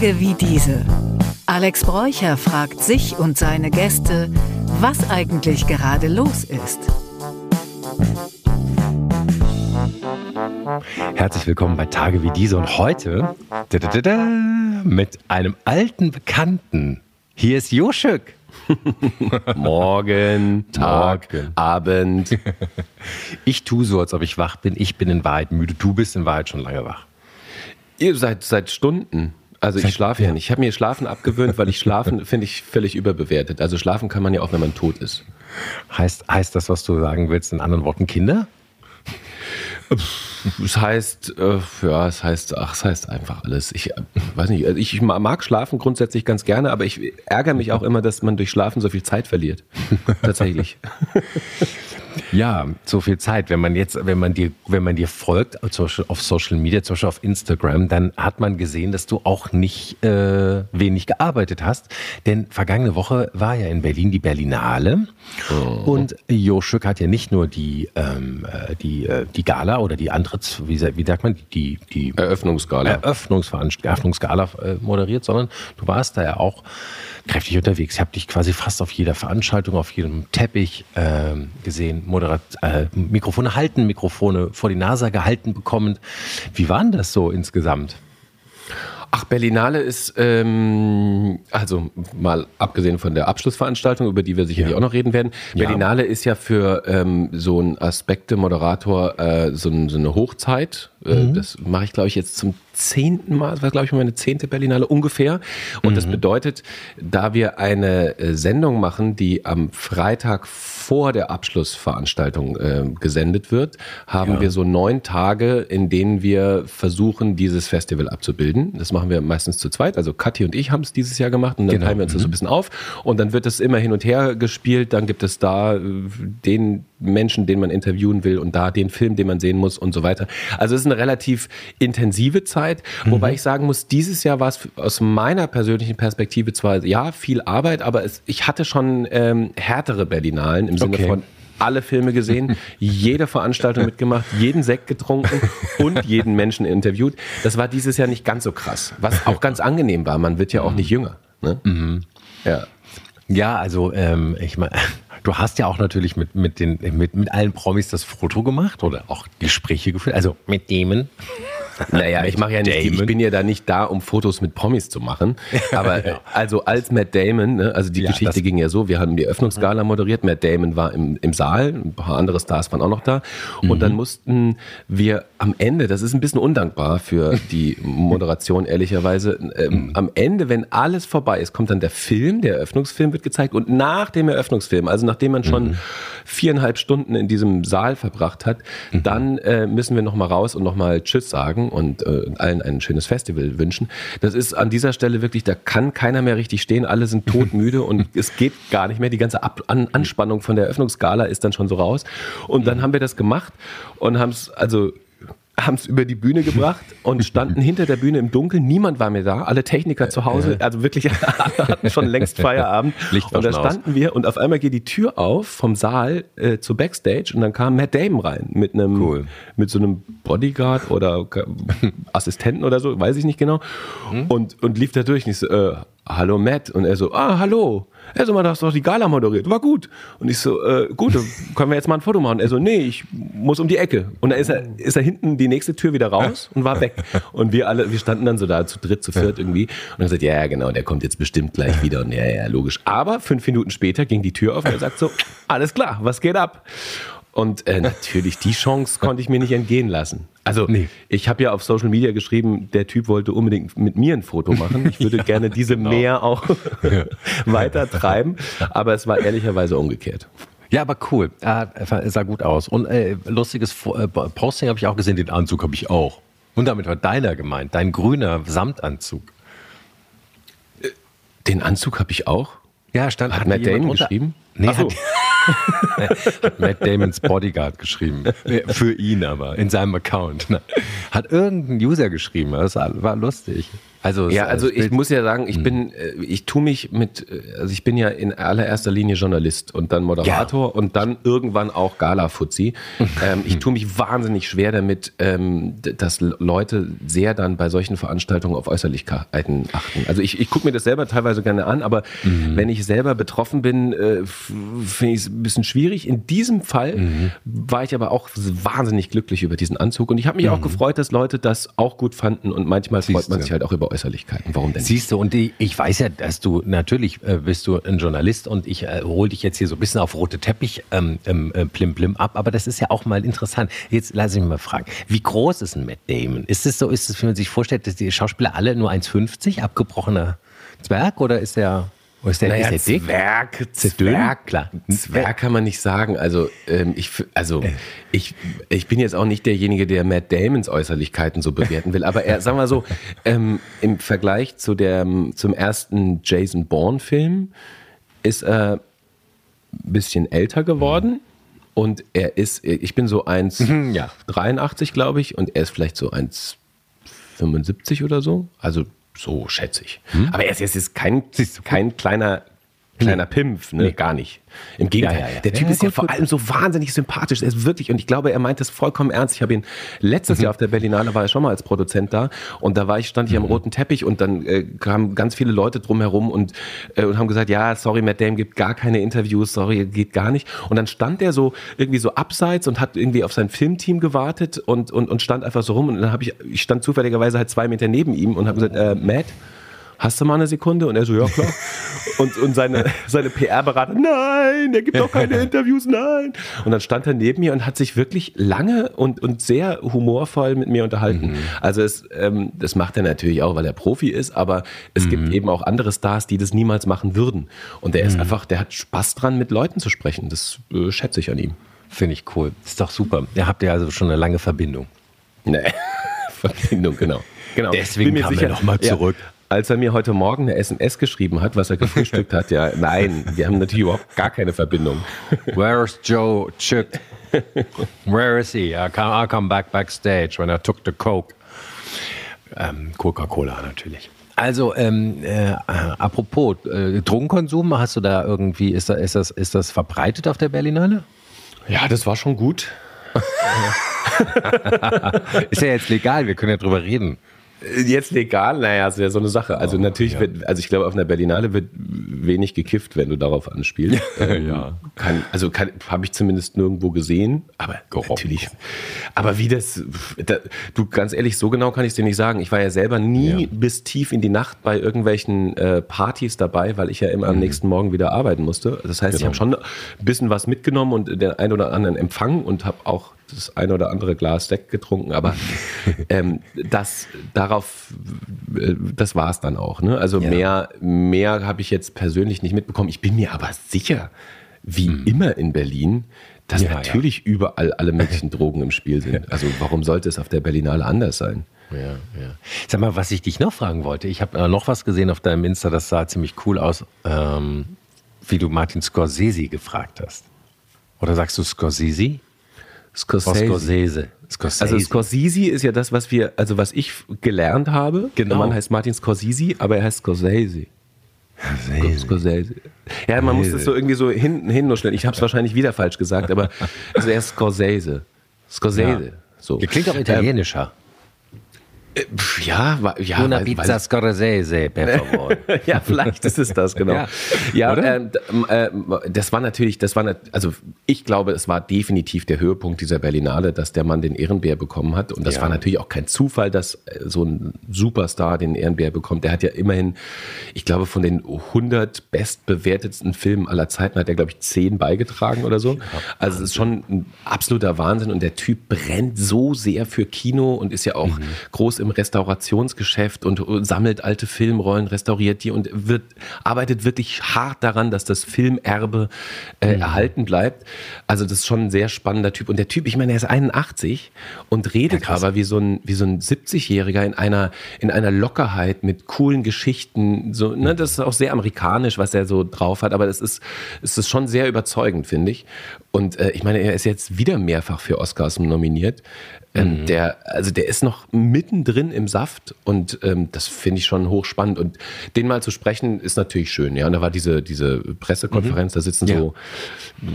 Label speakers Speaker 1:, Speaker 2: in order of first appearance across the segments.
Speaker 1: Tage wie diese. Alex Bräucher fragt sich und seine Gäste, was eigentlich gerade los ist.
Speaker 2: Herzlich willkommen bei Tage wie diese und heute da, da, da, mit einem alten Bekannten. Hier ist Joschük.
Speaker 3: Morgen, Tag,
Speaker 2: Morgen.
Speaker 3: Abend.
Speaker 2: Ich tue so, als ob ich wach bin. Ich bin in Wahrheit müde. Du bist in Wahrheit schon lange wach.
Speaker 3: Ihr seid seit Stunden. Also ich schlafe ja nicht. Ich habe mir Schlafen abgewöhnt, weil ich Schlafen finde ich völlig überbewertet. Also schlafen kann man ja auch, wenn man tot ist.
Speaker 2: Heißt, heißt das, was du sagen willst, in anderen Worten Kinder?
Speaker 3: Es heißt, äh, ja, es heißt, ach, es heißt einfach alles. Ich äh, weiß nicht, also ich mag Schlafen grundsätzlich ganz gerne, aber ich ärgere mich auch immer, dass man durch Schlafen so viel Zeit verliert. Tatsächlich.
Speaker 2: Ja, so viel Zeit. Wenn man jetzt, wenn man dir, wenn man dir folgt, zum Beispiel auf Social Media, zum Beispiel auf Instagram, dann hat man gesehen, dass du auch nicht äh, wenig gearbeitet hast. Denn vergangene Woche war ja in Berlin die Berlinale und Joschük hat ja nicht nur die ähm, äh, die äh, die Gala oder die Antritts, wie, wie sagt man, die die
Speaker 3: Eröffnungsgala.
Speaker 2: Eröffnungsgala äh, moderiert, sondern du warst da ja auch kräftig unterwegs. Ich habe dich quasi fast auf jeder Veranstaltung, auf jedem Teppich ähm, gesehen, Moderat äh, Mikrofone halten, Mikrofone vor die Nase gehalten bekommen. Wie war denn das so insgesamt?
Speaker 3: Ach, Berlinale ist, ähm, also mal abgesehen von der Abschlussveranstaltung, über die wir sicherlich
Speaker 2: Ja.
Speaker 3: auch noch reden werden.
Speaker 2: Ja.
Speaker 3: Berlinale ist ja für ähm, so einen Aspekte-Moderator äh, so, so eine Hochzeit. Äh, Das mache ich, glaube ich, jetzt zum zehnten Mal. Das war, glaube ich, meine zehnte Berlinale ungefähr. Und das bedeutet, da wir eine äh, Sendung machen, die am Freitag vor der Abschlussveranstaltung äh, gesendet wird, haben wir so neun Tage, in denen wir versuchen, dieses Festival abzubilden. Das machen wir meistens zu zweit. Also Kathi und ich haben es dieses Jahr gemacht und dann
Speaker 2: Genau.
Speaker 3: teilen wir uns das so ein bisschen auf. Und dann wird es immer hin und her gespielt. Dann gibt es da äh, den Menschen, den man interviewen will und da den Film, den man sehen muss und so weiter. Also es ist eine relativ intensive Zeit, wobei ich sagen muss, dieses Jahr war es aus meiner persönlichen Perspektive zwar ja viel Arbeit, aber es, ich hatte schon ähm, härtere Berlinalen im Sinne
Speaker 2: Okay.
Speaker 3: von alle Filme gesehen, jede Veranstaltung mitgemacht, jeden Sekt getrunken und jeden Menschen interviewt. Das war dieses Jahr nicht ganz so krass, was auch ganz angenehm war. Man wird ja auch nicht jünger. Ne? Ja.
Speaker 2: Ja, also ähm, ich meine, du hast ja auch natürlich mit, mit, den, mit, mit allen Promis das Foto gemacht oder auch Gespräche geführt, also mit Damon.
Speaker 3: Naja, ich mache ja nicht, ich bin ja da nicht da, um Fotos mit Promis zu machen. Aber äh, also als Matt Damon, ne, also die
Speaker 2: Ja,
Speaker 3: Geschichte ging ja so, wir haben die Öffnungsgala moderiert, Matt Damon war im, im Saal, ein paar andere Stars waren auch noch da. Und
Speaker 2: Mhm.
Speaker 3: dann mussten wir am Ende, das ist ein bisschen undankbar für die Moderation, ehrlicherweise, ähm,
Speaker 2: Mhm.
Speaker 3: am Ende, wenn alles vorbei ist, kommt dann der Film, der Eröffnungsfilm wird gezeigt und nach dem Eröffnungsfilm, also nachdem man
Speaker 2: Mhm.
Speaker 3: schon viereinhalb Stunden in diesem Saal verbracht hat,
Speaker 2: Mhm.
Speaker 3: dann äh, müssen wir nochmal raus und nochmal Tschüss sagen und äh, allen ein schönes Festival wünschen. Das ist an dieser Stelle wirklich, da kann keiner mehr richtig stehen, alle sind todmüde und es geht gar nicht mehr. Die ganze Ab an Anspannung von der Eröffnungsgala ist dann schon so raus. Und dann haben wir das gemacht und haben es, also haben es über die Bühne gebracht und standen hinter der Bühne im Dunkeln. Niemand war mehr da. Alle Techniker zu Hause, also wirklich alle hatten schon längst Feierabend.
Speaker 2: Licht
Speaker 3: und da
Speaker 2: schon aus.
Speaker 3: standen wir und auf einmal geht die Tür auf vom Saal äh, zu Backstage und dann kam Matt Damon rein mit einem
Speaker 2: Cool.
Speaker 3: mit so einem Bodyguard oder Assistenten oder so, weiß ich nicht genau.
Speaker 2: Hm?
Speaker 3: Und, und lief da durch und ich so, äh, hallo Matt. Und er so, ah, hallo. Er so, man, du hast doch die Gala moderiert. War gut. Und ich so, äh, gut, können wir jetzt mal ein Foto machen. Er so, nee, ich muss um die Ecke. Und dann ist er, ist er hinten die nächste Tür wieder raus und war weg. Und wir alle, wir standen dann so da zu dritt, zu viert irgendwie. Und er sagt, ja, ja, genau, der kommt jetzt bestimmt gleich wieder. Und ja, ja, logisch. Aber fünf Minuten später ging die Tür auf und er sagt so, alles klar, was geht ab? Und äh, natürlich, die Chance konnte ich mir nicht entgehen lassen. Also
Speaker 2: Nee.
Speaker 3: ich habe ja auf Social Media geschrieben, der Typ wollte unbedingt mit mir ein Foto machen. Ich würde gerne diese mehr auch weiter treiben, aber es war ehrlicherweise umgekehrt.
Speaker 2: Ja, aber cool. Ah, sah gut aus. Und äh, lustiges äh, Posting habe ich auch gesehen, den Anzug habe ich auch. Und damit war deiner gemeint, dein grüner Samtanzug.
Speaker 3: Den Anzug habe ich auch.
Speaker 2: Ja, stand
Speaker 3: Hat Matt Damon geschrieben?
Speaker 2: Nee,
Speaker 3: so.
Speaker 2: hat, Matt Damons Bodyguard geschrieben. Für ihn aber, in seinem Account. Hat irgendein User geschrieben. Das war lustig. Also,
Speaker 3: Ja, also ich muss ja sagen, ich bin, äh, ich tue mich mit, äh, also ich bin ja in allererster Linie Journalist und dann Moderator und dann irgendwann auch Gala-Fuzzi. ähm, ich tue mich wahnsinnig schwer damit, ähm, dass Leute sehr dann bei solchen Veranstaltungen auf Äußerlichkeiten achten. Also ich, ich gucke mir das selber teilweise gerne an, aber wenn ich selber betroffen bin, äh, finde ich es ein bisschen schwierig. In diesem Fall war ich aber auch wahnsinnig glücklich über diesen Anzug und ich habe mich auch gefreut, dass Leute das auch gut fanden und manchmal freut man
Speaker 2: Siehste.
Speaker 3: sich halt auch über Äußerlichkeiten. Warum denn?
Speaker 2: Siehst du, und ich weiß ja, dass du natürlich äh, bist du ein Journalist und ich äh, hole dich jetzt hier so ein bisschen auf rote Teppich ähm, ähm, äh, plim plim ab, aber das ist ja auch mal interessant. Jetzt lass ich mich mal fragen, wie groß ist ein Matt Damon? Ist es so, ist es, wenn man sich vorstellt, dass die Schauspieler alle nur 1,50, abgebrochener Zwerg oder ist der, oder ist der,
Speaker 3: Naja,
Speaker 2: ist der dick?
Speaker 3: Zwerg? Zwerg,
Speaker 2: Klar.
Speaker 3: Zwerg kann man nicht sagen. Also, ähm, ich, also ich, ich bin jetzt auch nicht derjenige, der Matt Damons Äußerlichkeiten so bewerten will, aber er, sagen wir so, ähm, im Vergleich zu der, zum ersten Jason Bourne-Film ist er ein bisschen älter geworden. Und er ist, ich bin so 1,83,
Speaker 2: ja.
Speaker 3: glaube ich, und er ist vielleicht so 1,75 oder so. Also so schätze ich. Aber er ist jetzt ist kein, kein kleiner, kleiner Pimpf, ne? gar nicht. Im Gegenteil.
Speaker 2: Ja, ja, ja.
Speaker 3: Der Typ ist ja vor allem so wahnsinnig sympathisch. Er ist wirklich, und ich glaube, er meint das vollkommen ernst. Ich habe ihn letztes
Speaker 2: Mhm.
Speaker 3: Jahr auf der Berlinale, war er schon mal als Produzent da. Und da war ich, stand ich
Speaker 2: Mhm.
Speaker 3: am roten Teppich und dann äh, kamen ganz viele Leute drumherum und, äh, und haben gesagt, ja, sorry, Matt Damon gibt gar keine Interviews, sorry, geht gar nicht. Und dann stand er so irgendwie so abseits und hat irgendwie auf sein Filmteam gewartet und, und, und stand einfach so rum. Und dann habe ich, ich stand zufälligerweise halt zwei Meter neben ihm und habe gesagt, äh, Matt, hast du mal eine Sekunde? Und er so, ja klar. Und, und seine, seine PR-Berater, nein, er gibt doch keine Interviews, nein. Und dann stand er neben mir und hat sich wirklich lange und, und sehr humorvoll mit mir unterhalten. Also es, ähm, das macht er natürlich auch, weil er Profi ist, aber es gibt eben auch andere Stars, die das niemals machen würden. Und der ist einfach, der hat Spaß dran, mit Leuten zu sprechen. Das äh, schätze ich an ihm.
Speaker 2: Finde ich cool. Ist doch super. Ihr habt ja also schon eine lange Verbindung.
Speaker 3: Nee. Verbindung, genau. genau.
Speaker 2: Deswegen kam er noch mal zurück.
Speaker 3: Als er mir heute Morgen eine SMS geschrieben hat, was er gefrühstückt hat, ja, nein, wir haben natürlich überhaupt gar keine Verbindung.
Speaker 2: Where's Joe Chick? Where is he? I come, I come back backstage when I took the Coke. Ähm, Coca-Cola natürlich. Also, ähm, äh, apropos äh, Drogenkonsum, hast du da irgendwie, ist, da, ist, das, ist das verbreitet auf der Berlinale?
Speaker 3: Ja, das war schon gut.
Speaker 2: Ist ja jetzt legal, wir können ja drüber reden.
Speaker 3: Jetzt legal, naja, ist ja so eine Sache. Also natürlich wird, also ich glaube, auf einer Berlinale wird wenig gekifft, wenn du darauf anspielst. Ähm,
Speaker 2: Ja.
Speaker 3: Kann, also habe ich zumindest nirgendwo gesehen. Aber natürlich. Aber wie das, da, du ganz ehrlich, so genau kann ich es dir nicht sagen. Ich war ja selber nie
Speaker 2: Ja.
Speaker 3: bis tief in die Nacht bei irgendwelchen äh, Partys dabei, weil ich ja immer am nächsten Morgen wieder arbeiten musste. Das heißt, ich
Speaker 2: Genau.
Speaker 3: habe schon ein bisschen was mitgenommen und den ein oder anderen empfangen und habe auch das ein oder andere Glas Sekt getrunken, aber ähm, das darauf, äh, das war es dann auch. Ne? Also
Speaker 2: Ja.
Speaker 3: mehr, mehr habe ich jetzt persönlich nicht mitbekommen. Ich bin mir aber sicher, wie immer in Berlin, dass
Speaker 2: Hm. Ja,
Speaker 3: natürlich überall alle möglichen Drogen im Spiel sind. Also warum sollte es auf der Berlinale anders sein?
Speaker 2: Ja, ja. Sag mal, was ich dich noch fragen wollte. Ich habe äh, noch was gesehen auf deinem Insta, das sah ziemlich cool aus, ähm, wie du Martin Scorsese gefragt hast. Oder sagst du Scorsese?
Speaker 3: Scorsese.
Speaker 2: Scorsese. Scorsese.
Speaker 3: Also Scorsese ist ja das, was wir, also was ich gelernt habe.
Speaker 2: Genau.
Speaker 3: Der Mann heißt Martin Scorsese, aber er heißt Scorsese. Scorsese. Ja, man muss das so irgendwie so hinten hinnuscheln. Ich habe es wahrscheinlich wieder falsch gesagt, aber also er ist Scorsese. Scorsese.
Speaker 2: Ja.
Speaker 3: So.
Speaker 2: Ihr klingt auch italienischer.
Speaker 3: Äh, ja, ja,
Speaker 2: Una pizza
Speaker 3: weil-
Speaker 2: Scorsese, per favor.
Speaker 3: ja, vielleicht ist es das, genau.
Speaker 2: Ja.
Speaker 3: Ja, ähm, äh, das war natürlich, das war, also ich glaube, es war definitiv der Höhepunkt dieser Berlinale, dass der Mann den Ehrenbär bekommen hat. Und das
Speaker 2: Ja.
Speaker 3: war natürlich auch kein Zufall, dass äh, so ein Superstar den Ehrenbär bekommt. Der hat ja immerhin, ich glaube, von den 100 bestbewertetsten Filmen aller Zeiten hat er, glaube ich, 10 beigetragen oder so. Also es ist schon ein absoluter Wahnsinn und der Typ brennt so sehr für Kino und ist ja auch
Speaker 2: Mhm.
Speaker 3: groß im Restaurationsgeschäft und äh, sammelt alte Filmrollen, restauriert die und wird, arbeitet wirklich hart daran, dass das Filmerbe äh,
Speaker 2: Mhm.
Speaker 3: erhalten bleibt. Also das ist schon ein sehr spannender Typ. Und der Typ, ich meine, er ist 81 und redet
Speaker 2: krass.
Speaker 3: aber wie so ein, wie so ein 70-Jähriger in einer, in einer Lockerheit mit coolen Geschichten. So, ne, das ist auch sehr amerikanisch, was er so drauf hat, aber das ist, es ist schon sehr überzeugend, finde ich. Und äh, ich meine, er ist jetzt wieder mehrfach für Oscars nominiert. Ähm, mhm. Der, also der ist noch mittendrin im Saft und ähm, das finde ich schon hochspannend. Und den mal zu sprechen, ist natürlich schön. Ja, und da war diese, diese Pressekonferenz, mhm. da sitzen ja. so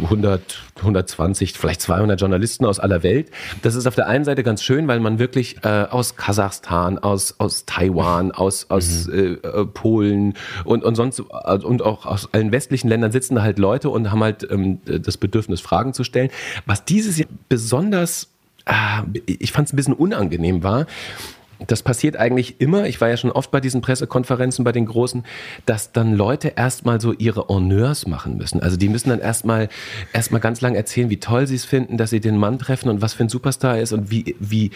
Speaker 3: 100, 120, vielleicht 200 Journalisten aus aller Welt. Das ist auf der einen Seite ganz schön, weil man wirklich äh, aus Kasachstan, aus, aus Taiwan, aus, aus mhm. äh, äh Polen und, und sonst und auch aus allen westlichen Ländern sitzen da halt Leute und haben halt ähm, das Bedürfnis, Fragen zu stellen. Was dieses Jahr besonders ich fand es ein bisschen unangenehm war, das passiert eigentlich immer, ich war ja schon oft bei diesen Pressekonferenzen, bei den großen, dass dann Leute erstmal so ihre Honneurs machen müssen. Also die müssen dann erstmal erstmal ganz lang erzählen, wie toll sie es finden, dass sie den Mann treffen und was für ein Superstar er ist und wie, wie,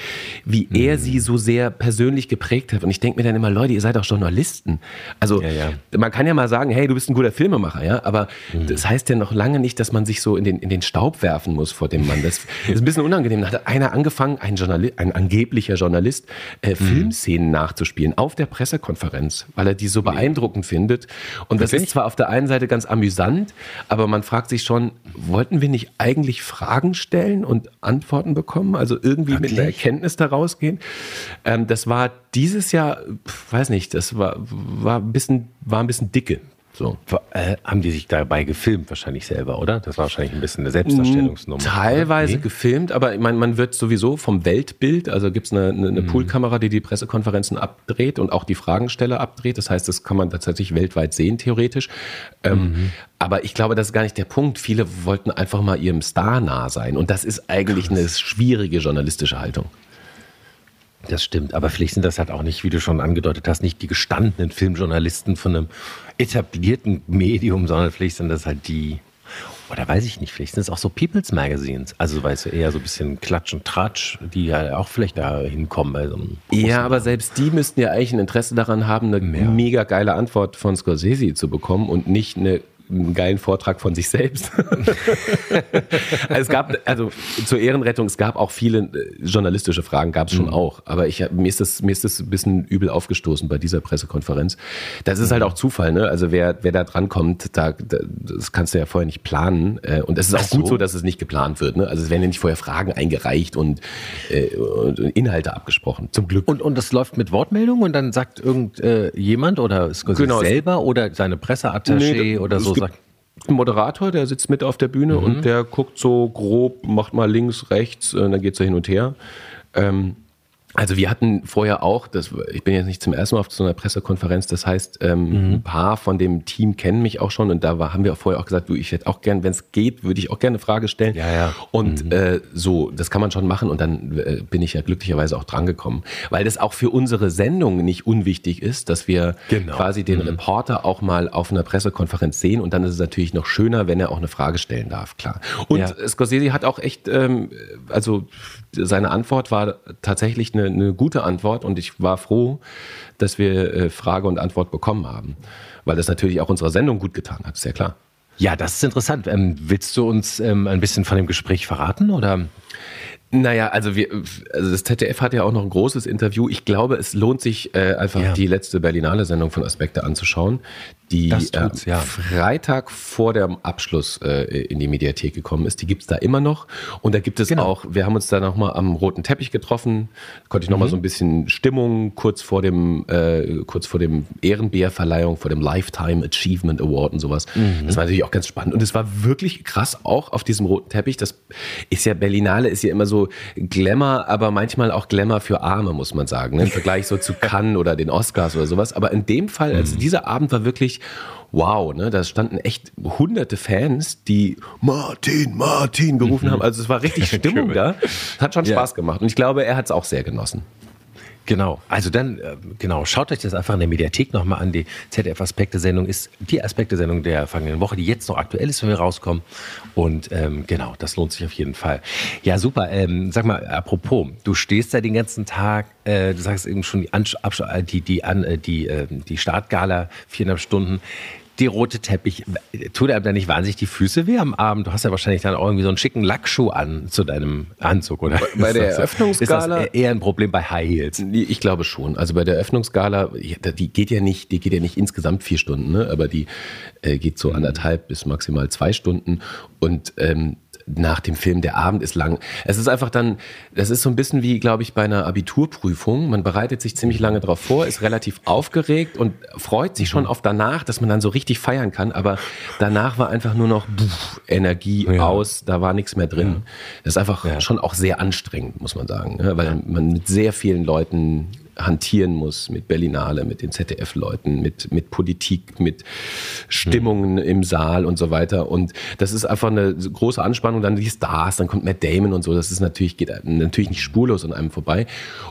Speaker 3: wie mhm. er sie so sehr persönlich geprägt hat. Und ich denke mir dann immer, Leute, ihr seid auch Journalisten. Also ja, ja. man kann ja mal sagen, hey, du bist ein guter Filmemacher, ja, aber mhm. das heißt ja noch lange nicht, dass man sich so in den, in den Staub werfen muss vor dem Mann. Das ist ein bisschen unangenehm. Da hat einer angefangen, ein, Journalist, ein angeblicher Journalist, äh, mhm. Filmszenen nachzuspielen auf der Pressekonferenz, weil er die so beeindruckend findet. Und das ist zwar auf der einen Seite ganz amüsant, aber man fragt sich schon, wollten wir nicht eigentlich Fragen stellen und Antworten bekommen? Also irgendwie Wirklich? mit einer Erkenntnis daraus gehen? Ähm, das war dieses Jahr, weiß nicht, das war, war, ein bisschen, war ein bisschen dicke so.
Speaker 2: Äh, haben die sich dabei gefilmt, wahrscheinlich selber, oder? Das war wahrscheinlich ein bisschen eine Selbstdarstellungsnummer.
Speaker 3: Teilweise nee? gefilmt, aber ich meine, man wird sowieso vom Weltbild, also gibt es eine, eine, eine mhm. Poolkamera, die die Pressekonferenzen abdreht und auch die Fragensteller abdreht. Das heißt, das kann man tatsächlich weltweit sehen, theoretisch. Ähm, mhm. Aber ich glaube, das ist gar nicht der Punkt. Viele wollten einfach mal ihrem Star nah sein. Und das ist eigentlich Krass. eine schwierige journalistische Haltung.
Speaker 2: Das stimmt, aber vielleicht sind das halt auch nicht, wie du schon angedeutet hast, nicht die gestandenen Filmjournalisten von einem etablierten Medium, sondern vielleicht sind das halt die, oder weiß ich nicht, vielleicht sind es auch so People's Magazines. Also weißt du, eher so ein bisschen Klatsch und Tratsch, die ja auch vielleicht da hinkommen bei so einem
Speaker 3: Ja, aber selbst die müssten ja eigentlich ein Interesse daran haben, eine ja. mega geile Antwort von Scorsese zu bekommen und nicht eine einen geilen Vortrag von sich selbst. also es gab, also zur Ehrenrettung, es gab auch viele äh, journalistische Fragen, gab es schon mhm. auch. Aber ich, mir, ist das, mir ist das ein bisschen übel aufgestoßen bei dieser Pressekonferenz. Das ist halt mhm. halt auch Zufall, ne? Also wer, wer da drankommt, da, das kannst du ja vorher nicht planen. Äh, und es ist auch so. gut so, dass es nicht geplant wird. Ne? Also es werden ja nicht vorher Fragen eingereicht und, äh, und Inhalte abgesprochen. Zum Glück.
Speaker 2: Und, und das läuft mit Wortmeldung und dann sagt irgendjemand äh, oder Scorsese genau. selber oder seine Presseattaché nee, oder so
Speaker 3: ein Moderator, der sitzt mit auf der Bühne mhm. und der guckt so grob, macht mal links, rechts, und dann geht es so hin und her. Ähm, also wir hatten vorher auch, das, ich bin jetzt nicht zum ersten Mal auf so einer Pressekonferenz, das heißt, ähm, mhm. ein paar von dem Team kennen mich auch schon und da war, haben wir auch vorher auch gesagt, du, ich hätte auch gern, wenn es geht, würde ich auch gerne eine Frage stellen.
Speaker 2: Ja, ja.
Speaker 3: Und mhm. äh, so, das kann man schon machen und dann äh, bin ich ja glücklicherweise auch drangekommen, weil das auch für unsere Sendung nicht unwichtig ist, dass wir genau. quasi den mhm. Reporter auch mal auf einer Pressekonferenz sehen und dann ist es natürlich noch schöner, wenn er auch eine Frage stellen darf, klar. Und ja. Scorsese hat auch echt, ähm, also seine Antwort war tatsächlich eine, eine, gute Antwort und ich war froh, dass wir äh, Frage und Antwort bekommen haben, weil das natürlich auch unserer Sendung gut getan hat, ist ja klar.
Speaker 2: Ja, das ist interessant. Ähm, willst du uns ähm, ein bisschen von dem Gespräch verraten oder?
Speaker 3: Naja, also wir, also das ZDF hat ja auch noch ein großes Interview. Ich glaube, es lohnt sich äh, einfach ja. die letzte Berlinale Sendung von Aspekte anzuschauen die äh, ja. Freitag vor dem Abschluss äh, in die Mediathek gekommen ist. Die gibt's da immer noch. Und da gibt es genau. auch, wir haben uns da nochmal am roten Teppich getroffen, konnte ich nochmal mhm. so ein bisschen Stimmung kurz vor dem, äh, kurz vor dem Ehrenbärverleihung, vor dem Lifetime Achievement Award und sowas. Mhm. Das war natürlich auch ganz spannend. Und es war wirklich krass auch auf diesem roten Teppich. Das ist ja, Berlinale ist ja immer so Glamour, aber manchmal auch Glamour für Arme, muss man sagen. Ne? Im Vergleich so zu Cannes oder den Oscars oder sowas. Aber in dem Fall, also mhm. dieser Abend war wirklich wow, ne? Da standen echt hunderte Fans, die Martin, Martin gerufen mhm. haben. Also es war richtig Stimmung da. Hat schon Spaß ja. gemacht. Und ich glaube, er hat es auch sehr genossen.
Speaker 2: Genau, also dann, äh, genau, schaut euch das einfach in der Mediathek nochmal an. Die ZDF-Aspekte-Sendung ist die Aspekte-Sendung der vergangenen Woche, die jetzt noch aktuell ist, wenn wir rauskommen. Und ähm, genau, das lohnt sich auf jeden Fall. Ja, super. Ähm, sag mal, apropos, du stehst da den ganzen Tag, äh, du sagst eben schon die, Ansch äh, die, die, an, äh, die, äh, die Startgala, viereinhalb Stunden die rote Teppich, tut einem da nicht wahnsinnig die Füße weh am Abend? Du hast ja wahrscheinlich dann auch irgendwie so einen schicken Lackschuh an zu deinem Anzug, oder?
Speaker 3: Bei der Eröffnungsgala
Speaker 2: ist das eher ein Problem bei High Heels.
Speaker 3: Ich glaube schon. Also bei der Eröffnungsgala, die geht ja nicht, die geht ja nicht insgesamt vier Stunden, ne? aber die äh, geht so anderthalb bis maximal zwei Stunden und ähm, nach dem Film, der Abend ist lang. Es ist einfach dann, das ist so ein bisschen wie, glaube ich, bei einer Abiturprüfung. Man bereitet sich ziemlich lange darauf vor, ist relativ aufgeregt und freut sich schon auf danach, dass man dann so richtig feiern kann. Aber danach war einfach nur noch pff, Energie ja. aus, da war nichts mehr drin. Ja. Das ist einfach ja. schon auch sehr anstrengend, muss man sagen, ne? weil man mit sehr vielen Leuten hantieren muss mit Berlinale, mit den ZDF-Leuten, mit, mit Politik, mit Stimmungen mhm. im Saal und so weiter. Und das ist einfach eine große Anspannung. Dann die Stars, dann kommt Matt Damon und so. Das ist natürlich, geht natürlich nicht spurlos an einem vorbei.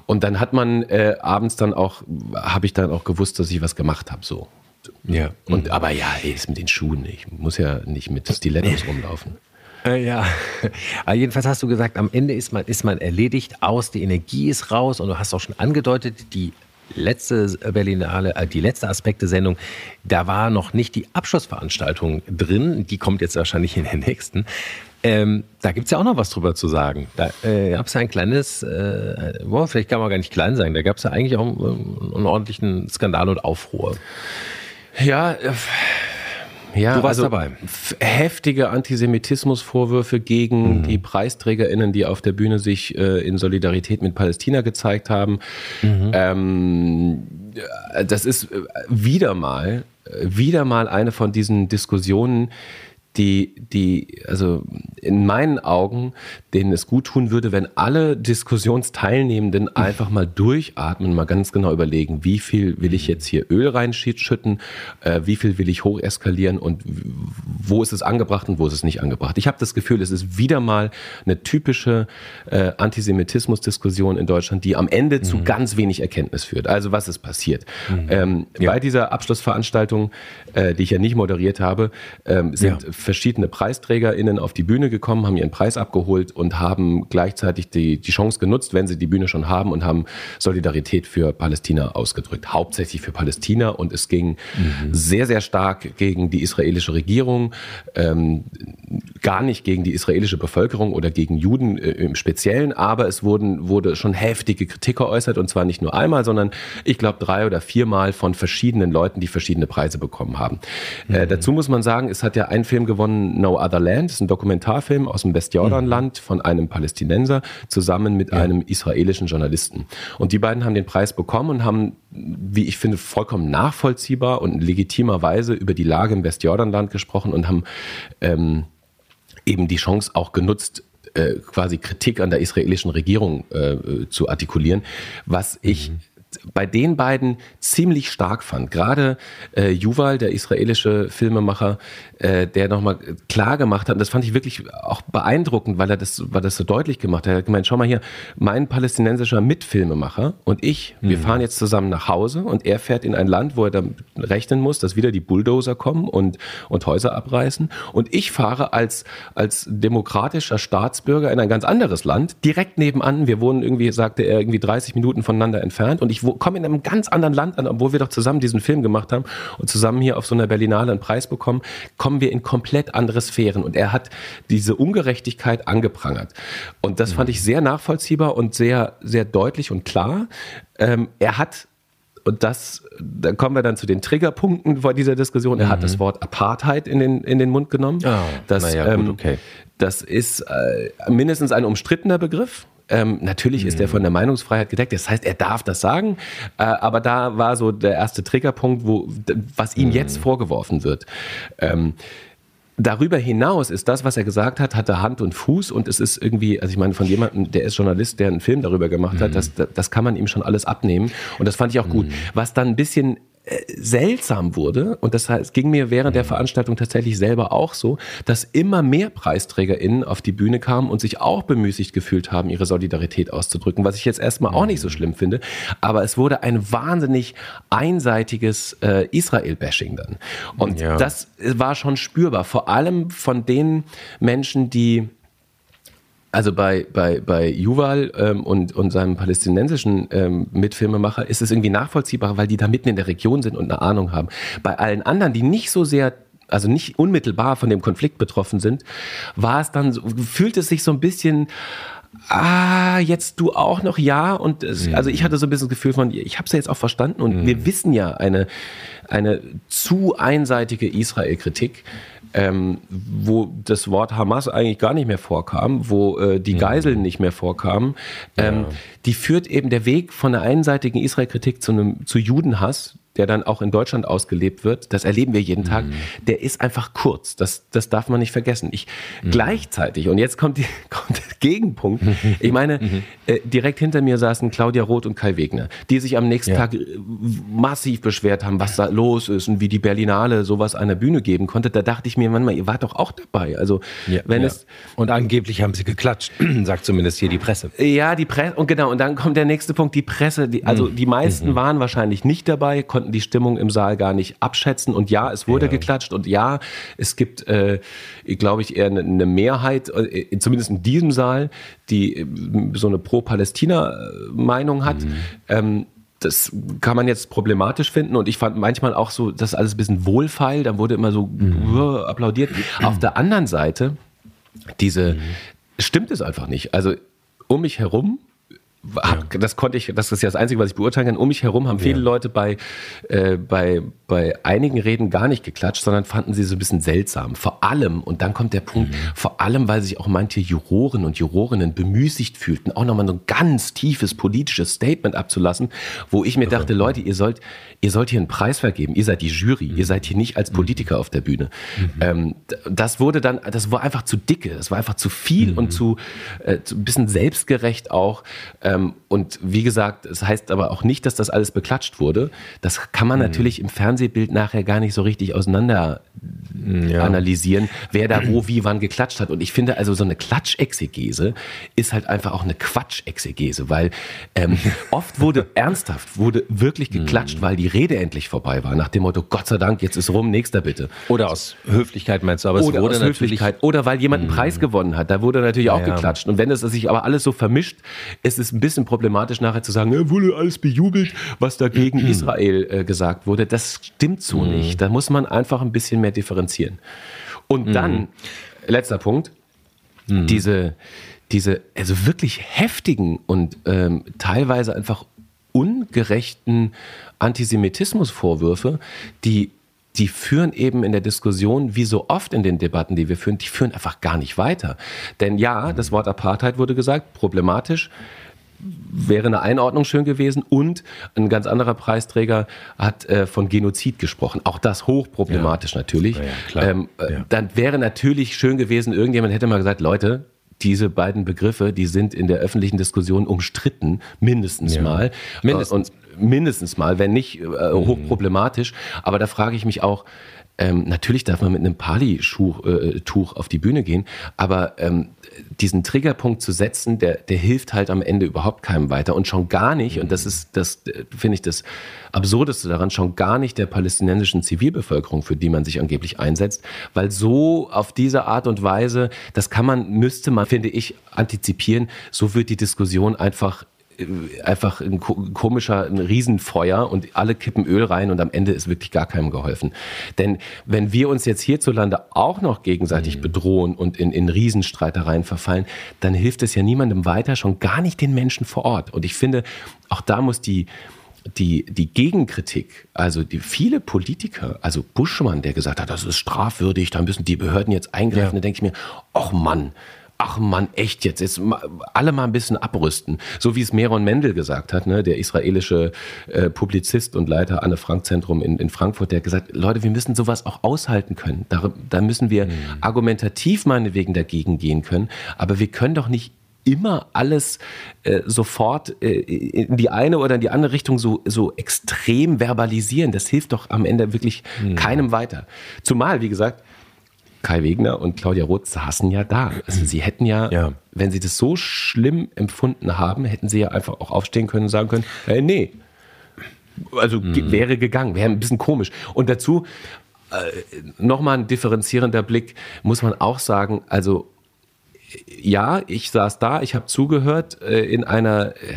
Speaker 3: Und dann hat man äh, abends dann auch, habe ich dann auch gewusst, dass ich was gemacht habe, so. Ja. Und, mhm. aber ja, ey, ist mit den Schuhen. Ich muss ja nicht mit Stilettos rumlaufen.
Speaker 2: Äh, ja, jedenfalls hast du gesagt, am Ende ist man, ist man erledigt aus, die Energie ist raus und du hast auch schon angedeutet, die letzte Berlinale, äh, die letzte Aspekte-Sendung, da war noch nicht die Abschlussveranstaltung drin, die kommt jetzt wahrscheinlich in der nächsten. Ähm, da gibt es ja auch noch was drüber zu sagen. Da äh, gab es ja ein kleines, äh, boah, vielleicht kann man gar nicht klein sagen, da gab es ja eigentlich auch einen, einen ordentlichen Skandal und Aufruhr.
Speaker 3: Ja, äh, ja, du warst also dabei. Heftige Antisemitismusvorwürfe gegen mhm. die PreisträgerInnen, die auf der Bühne sich äh, in Solidarität mit Palästina gezeigt haben. Mhm. Ähm, das ist äh, wieder mal, äh, wieder mal eine von diesen Diskussionen, die, die, also in meinen Augen, denen es gut tun würde, wenn alle Diskussionsteilnehmenden einfach mal durchatmen, mal ganz genau überlegen, wie viel will ich jetzt hier Öl reinschütten, äh, wie viel will ich hocheskalieren und wo ist es angebracht und wo ist es nicht angebracht. Ich habe das Gefühl, es ist wieder mal eine typische äh, Antisemitismus-Diskussion in Deutschland, die am Ende mhm. zu ganz wenig Erkenntnis führt. Also was ist passiert? Mhm. Ähm, ja. Bei dieser Abschlussveranstaltung, äh, die ich ja nicht moderiert habe, ähm, sind ja verschiedene PreisträgerInnen auf die Bühne gekommen, haben ihren Preis abgeholt und haben gleichzeitig die, die Chance genutzt, wenn sie die Bühne schon haben und haben Solidarität für Palästina ausgedrückt. Hauptsächlich für Palästina und es ging mhm. sehr, sehr stark gegen die israelische Regierung, ähm, gar nicht gegen die israelische Bevölkerung oder gegen Juden äh, im Speziellen, aber es wurden, wurde schon heftige Kritik geäußert und zwar nicht nur einmal, sondern ich glaube drei oder viermal von verschiedenen Leuten, die verschiedene Preise bekommen haben. Äh, mhm. Äh, dazu muss man sagen, es hat ja ein Film gewonnen, No Other Land, das ist ein Dokumentarfilm aus dem Westjordanland mhm. von einem Palästinenser zusammen mit ja. einem israelischen Journalisten. Und die beiden haben den Preis bekommen und haben, wie ich finde, vollkommen nachvollziehbar und legitimerweise über die Lage im Westjordanland gesprochen und haben ähm, eben die Chance auch genutzt, äh, quasi Kritik an der israelischen Regierung äh, zu artikulieren, was ich mhm bei den beiden ziemlich stark fand. Gerade äh, Yuval, der israelische Filmemacher, äh, der nochmal klar gemacht hat, und das fand ich wirklich auch beeindruckend, weil er das, weil das so deutlich gemacht hat. Er hat gemeint, schau mal hier, mein palästinensischer Mitfilmemacher und ich, mhm. wir fahren jetzt zusammen nach Hause und er fährt in ein Land, wo er dann rechnen muss, dass wieder die Bulldozer kommen und, und Häuser abreißen. Und ich fahre als, als demokratischer Staatsbürger in ein ganz anderes Land, direkt nebenan. Wir wohnen irgendwie, sagte er, irgendwie 30 Minuten voneinander entfernt und ich ich komme in einem ganz anderen Land an, obwohl wir doch zusammen diesen Film gemacht haben und zusammen hier auf so einer Berlinale einen Preis bekommen, kommen wir in komplett andere Sphären. Und er hat diese Ungerechtigkeit angeprangert. Und das fand ich sehr nachvollziehbar und sehr, sehr deutlich und klar. Ähm, er hat und das, da kommen wir dann zu den Triggerpunkten vor dieser Diskussion. Er mhm. hat das Wort Apartheid in den, in den Mund genommen. Oh, das, ja, gut, ähm, okay. das ist äh, mindestens ein umstrittener Begriff. Ähm, natürlich mhm. ist er mhm. von der Meinungsfreiheit gedeckt. Das heißt, er darf das sagen. Äh, aber da war so der erste Triggerpunkt, wo, was ihm mhm. jetzt vorgeworfen wird. Ähm, Darüber hinaus ist das, was er gesagt hat, hatte Hand und Fuß und es ist irgendwie, also ich meine, von jemandem, der ist Journalist, der einen Film darüber gemacht mhm. hat, das, das kann man ihm schon alles abnehmen und das fand ich auch gut. Mhm. Was dann ein bisschen seltsam wurde, und das heißt, ging mir während der mhm. Veranstaltung tatsächlich selber auch so, dass immer mehr PreisträgerInnen auf die Bühne kamen und sich auch bemüßigt gefühlt haben, ihre Solidarität auszudrücken, was ich jetzt erstmal auch nicht so schlimm finde. Aber es wurde ein wahnsinnig einseitiges äh, Israel-Bashing dann. Und ja. das war schon spürbar, vor allem von den Menschen, die also bei, bei, bei Yuval ähm, und, und seinem palästinensischen ähm, Mitfilmemacher ist es irgendwie nachvollziehbar, weil die da mitten in der Region sind und eine Ahnung haben. Bei allen anderen, die nicht so sehr also nicht unmittelbar von dem Konflikt betroffen sind, war es dann, so, fühlt es sich so ein bisschen, ah, jetzt du auch noch ja und es, mhm. also ich hatte so ein bisschen das Gefühl von, ich habe es ja jetzt auch verstanden und mhm. wir wissen ja eine eine zu einseitige Israel-Kritik ähm, wo das Wort Hamas eigentlich gar nicht mehr vorkam, wo äh, die Geiseln nicht mehr vorkamen, ähm, ja. die führt eben der Weg von der einseitigen Israel-Kritik zu, einem, zu Judenhass, der dann auch in Deutschland ausgelebt wird, das erleben wir jeden Tag, mhm. der ist einfach kurz. Das, das darf man nicht vergessen. Ich mhm. gleichzeitig, und jetzt kommt, die, kommt der Gegenpunkt. Ich meine, mhm. äh, direkt hinter mir saßen Claudia Roth und Kai Wegner, die sich am nächsten ja. Tag äh, massiv beschwert haben, was da los ist und wie die Berlinale sowas einer Bühne geben konnte. Da dachte ich mir manchmal, ihr wart doch auch dabei. Also, ja, wenn ja. es.
Speaker 2: Und angeblich haben sie geklatscht, sagt zumindest hier die Presse.
Speaker 3: Ja, die Presse, und genau, und dann kommt der nächste Punkt, die Presse, die, also mhm. die meisten mhm. waren wahrscheinlich nicht dabei, konnten konnten die Stimmung im Saal gar nicht abschätzen. Und ja, es wurde ja. geklatscht und ja, es gibt, äh, glaube ich, eher eine, Mehrheit, äh, zumindest in diesem Saal, die äh, so eine Pro-Palästina-Meinung hat. Mhm. Ähm, das kann man jetzt problematisch finden und ich fand manchmal auch so, das alles ein bisschen wohlfeil, dann wurde immer so mhm. applaudiert. Auf der anderen Seite, diese, mhm. stimmt es einfach nicht. Also um mich herum hab, ja. das konnte ich, das ist ja das Einzige, was ich beurteilen kann. Um mich herum haben viele ja. Leute bei, äh, bei, bei einigen Reden gar nicht geklatscht, sondern fanden sie so ein bisschen seltsam. Vor allem, und dann kommt der Punkt, mhm. vor allem, weil sich auch manche Juroren und Jurorinnen bemüßigt fühlten, auch nochmal so ein ganz tiefes politisches Statement abzulassen, wo ich mir okay. dachte, Leute, ihr sollt, ihr sollt hier einen Preis vergeben, ihr seid die Jury, mhm. ihr seid hier nicht als mhm. Politiker mhm. auf der Bühne. Mhm. Ähm, das wurde dann, das war einfach zu dicke, das war einfach zu viel und mhm. zu, äh, zu ein bisschen selbstgerecht auch. Ähm, und wie gesagt, es das heißt aber auch nicht, dass das alles beklatscht wurde. Das kann man mhm. natürlich im Fernsehbild nachher gar nicht so richtig auseinander ja. analysieren, wer da wo, wie, wann geklatscht hat. Und ich finde also so eine Klatschexegese ist halt einfach auch eine Quatschexegese, weil ähm, oft wurde ernsthaft, wurde wirklich geklatscht, mhm. weil die Rede endlich vorbei war, nach dem Motto, Gott sei Dank, jetzt ist rum, nächster bitte.
Speaker 2: Oder aus Höflichkeit meinst du, aber
Speaker 3: oder es wurde aus Höflichkeit. Oder weil jemand einen mhm. Preis gewonnen hat, da wurde natürlich auch ja, geklatscht. Und wenn es sich aber alles so vermischt, ist es ein bisschen problematisch nachher zu sagen, ja, wurde alles bejubelt, was da gegen mhm. Israel äh, gesagt wurde. Das stimmt so mhm. nicht. Da muss man einfach ein bisschen mehr differenzieren. Und mhm. dann, letzter Punkt, mhm. diese, diese also wirklich heftigen und ähm, teilweise einfach ungerechten Antisemitismusvorwürfe, die die führen eben in der Diskussion, wie so oft in den Debatten, die wir führen, die führen einfach gar nicht weiter. Denn ja, das Wort Apartheid wurde gesagt, problematisch wäre eine Einordnung schön gewesen. Und ein ganz anderer Preisträger hat äh, von Genozid gesprochen. Auch das hochproblematisch ja. natürlich. Ja, ähm, äh, ja. Dann wäre natürlich schön gewesen, irgendjemand hätte mal gesagt, Leute, diese beiden Begriffe, die sind in der öffentlichen Diskussion umstritten, mindestens mal. Mindestens. Und mindestens mal, wenn nicht äh, mhm. hochproblematisch. Aber da frage ich mich auch, ähm, natürlich darf man mit einem Pali-Tuch äh, auf die Bühne gehen, aber ähm, diesen Triggerpunkt zu setzen, der, der hilft halt am Ende überhaupt keinem weiter und schon gar nicht, und das ist das, finde ich, das Absurdeste daran, schon gar nicht der palästinensischen Zivilbevölkerung, für die man sich angeblich einsetzt, weil so auf diese Art und Weise, das kann man, müsste man, finde ich, antizipieren, so wird die Diskussion einfach einfach ein komischer, ein Riesenfeuer und alle kippen Öl rein und am Ende ist wirklich gar keinem geholfen. Denn wenn wir uns jetzt hierzulande auch noch gegenseitig mhm. bedrohen und in, in Riesenstreitereien verfallen, dann hilft es ja niemandem weiter, schon gar nicht den Menschen vor Ort. Und ich finde, auch da muss die, die, die Gegenkritik, also die viele Politiker, also Buschmann, der gesagt hat, das ist strafwürdig, da müssen die Behörden jetzt eingreifen, ja. da denke ich mir, ach Mann, ach Mann, echt jetzt, jetzt alle mal ein bisschen abrüsten. So wie es Meron Mendel gesagt hat, ne, der israelische äh, Publizist und Leiter Anne Frank Zentrum in, in Frankfurt, der hat gesagt, Leute, wir müssen sowas auch aushalten können. Da, da müssen wir mhm. argumentativ meinetwegen dagegen gehen können, aber wir können doch nicht immer alles äh, sofort äh, in die eine oder in die andere Richtung so, so extrem verbalisieren. Das hilft doch am Ende wirklich mhm. keinem weiter. Zumal, wie gesagt, Kai Wegner und Claudia Roth saßen ja da. Also sie hätten ja, ja, wenn sie das so schlimm empfunden haben, hätten sie ja einfach auch aufstehen können und sagen können, hey, nee. Also mhm. wäre gegangen, wäre ein bisschen komisch. Und dazu äh, nochmal ein differenzierender Blick, muss man auch sagen, also ja, ich saß da, ich habe zugehört äh, in einer äh,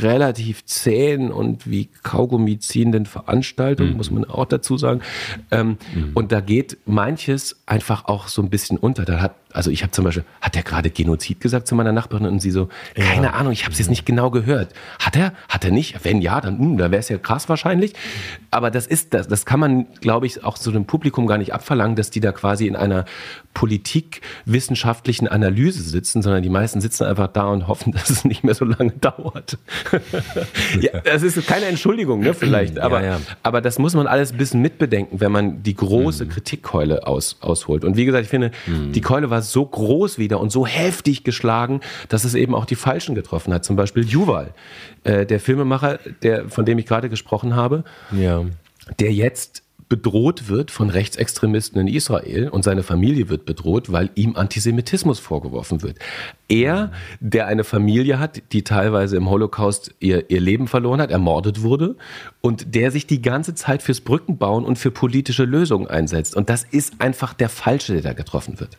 Speaker 3: relativ zähen und wie Kaugummi ziehenden Veranstaltung, mhm. muss man auch dazu sagen. Ähm, mhm. Und da geht manches einfach auch so ein bisschen unter. Da hat Also ich habe zum Beispiel, hat er gerade Genozid gesagt zu meiner Nachbarin und sie so, keine ja. Ahnung, ich habe es jetzt nicht genau gehört. Hat er? Hat er nicht? Wenn ja, dann, hm, dann wäre es ja krass wahrscheinlich. Aber das ist das, das kann man, glaube ich, auch so dem Publikum gar nicht abverlangen, dass die da quasi in einer politikwissenschaftlichen Analyse sitzen, sondern die meisten sitzen einfach da und hoffen, dass es nicht mehr so lange dauert. ja, das ist keine Entschuldigung, ne, vielleicht, aber, ja. aber das muss man alles ein bisschen mitbedenken, wenn man die große mhm. Kritikkeule aus, ausholt. Und wie gesagt, ich finde, mhm. die Keule war so groß wieder und so heftig geschlagen, dass es eben auch die Falschen getroffen hat. Zum Beispiel Juval, äh, der Filmemacher, der, von dem ich gerade gesprochen habe, ja. der jetzt bedroht wird von Rechtsextremisten in Israel und seine Familie wird bedroht, weil ihm Antisemitismus vorgeworfen wird. Er, der eine Familie hat, die teilweise im Holocaust ihr, ihr Leben verloren hat, ermordet wurde und der sich die ganze Zeit fürs Brückenbauen und für politische Lösungen einsetzt. Und das ist einfach der Falsche, der da getroffen wird.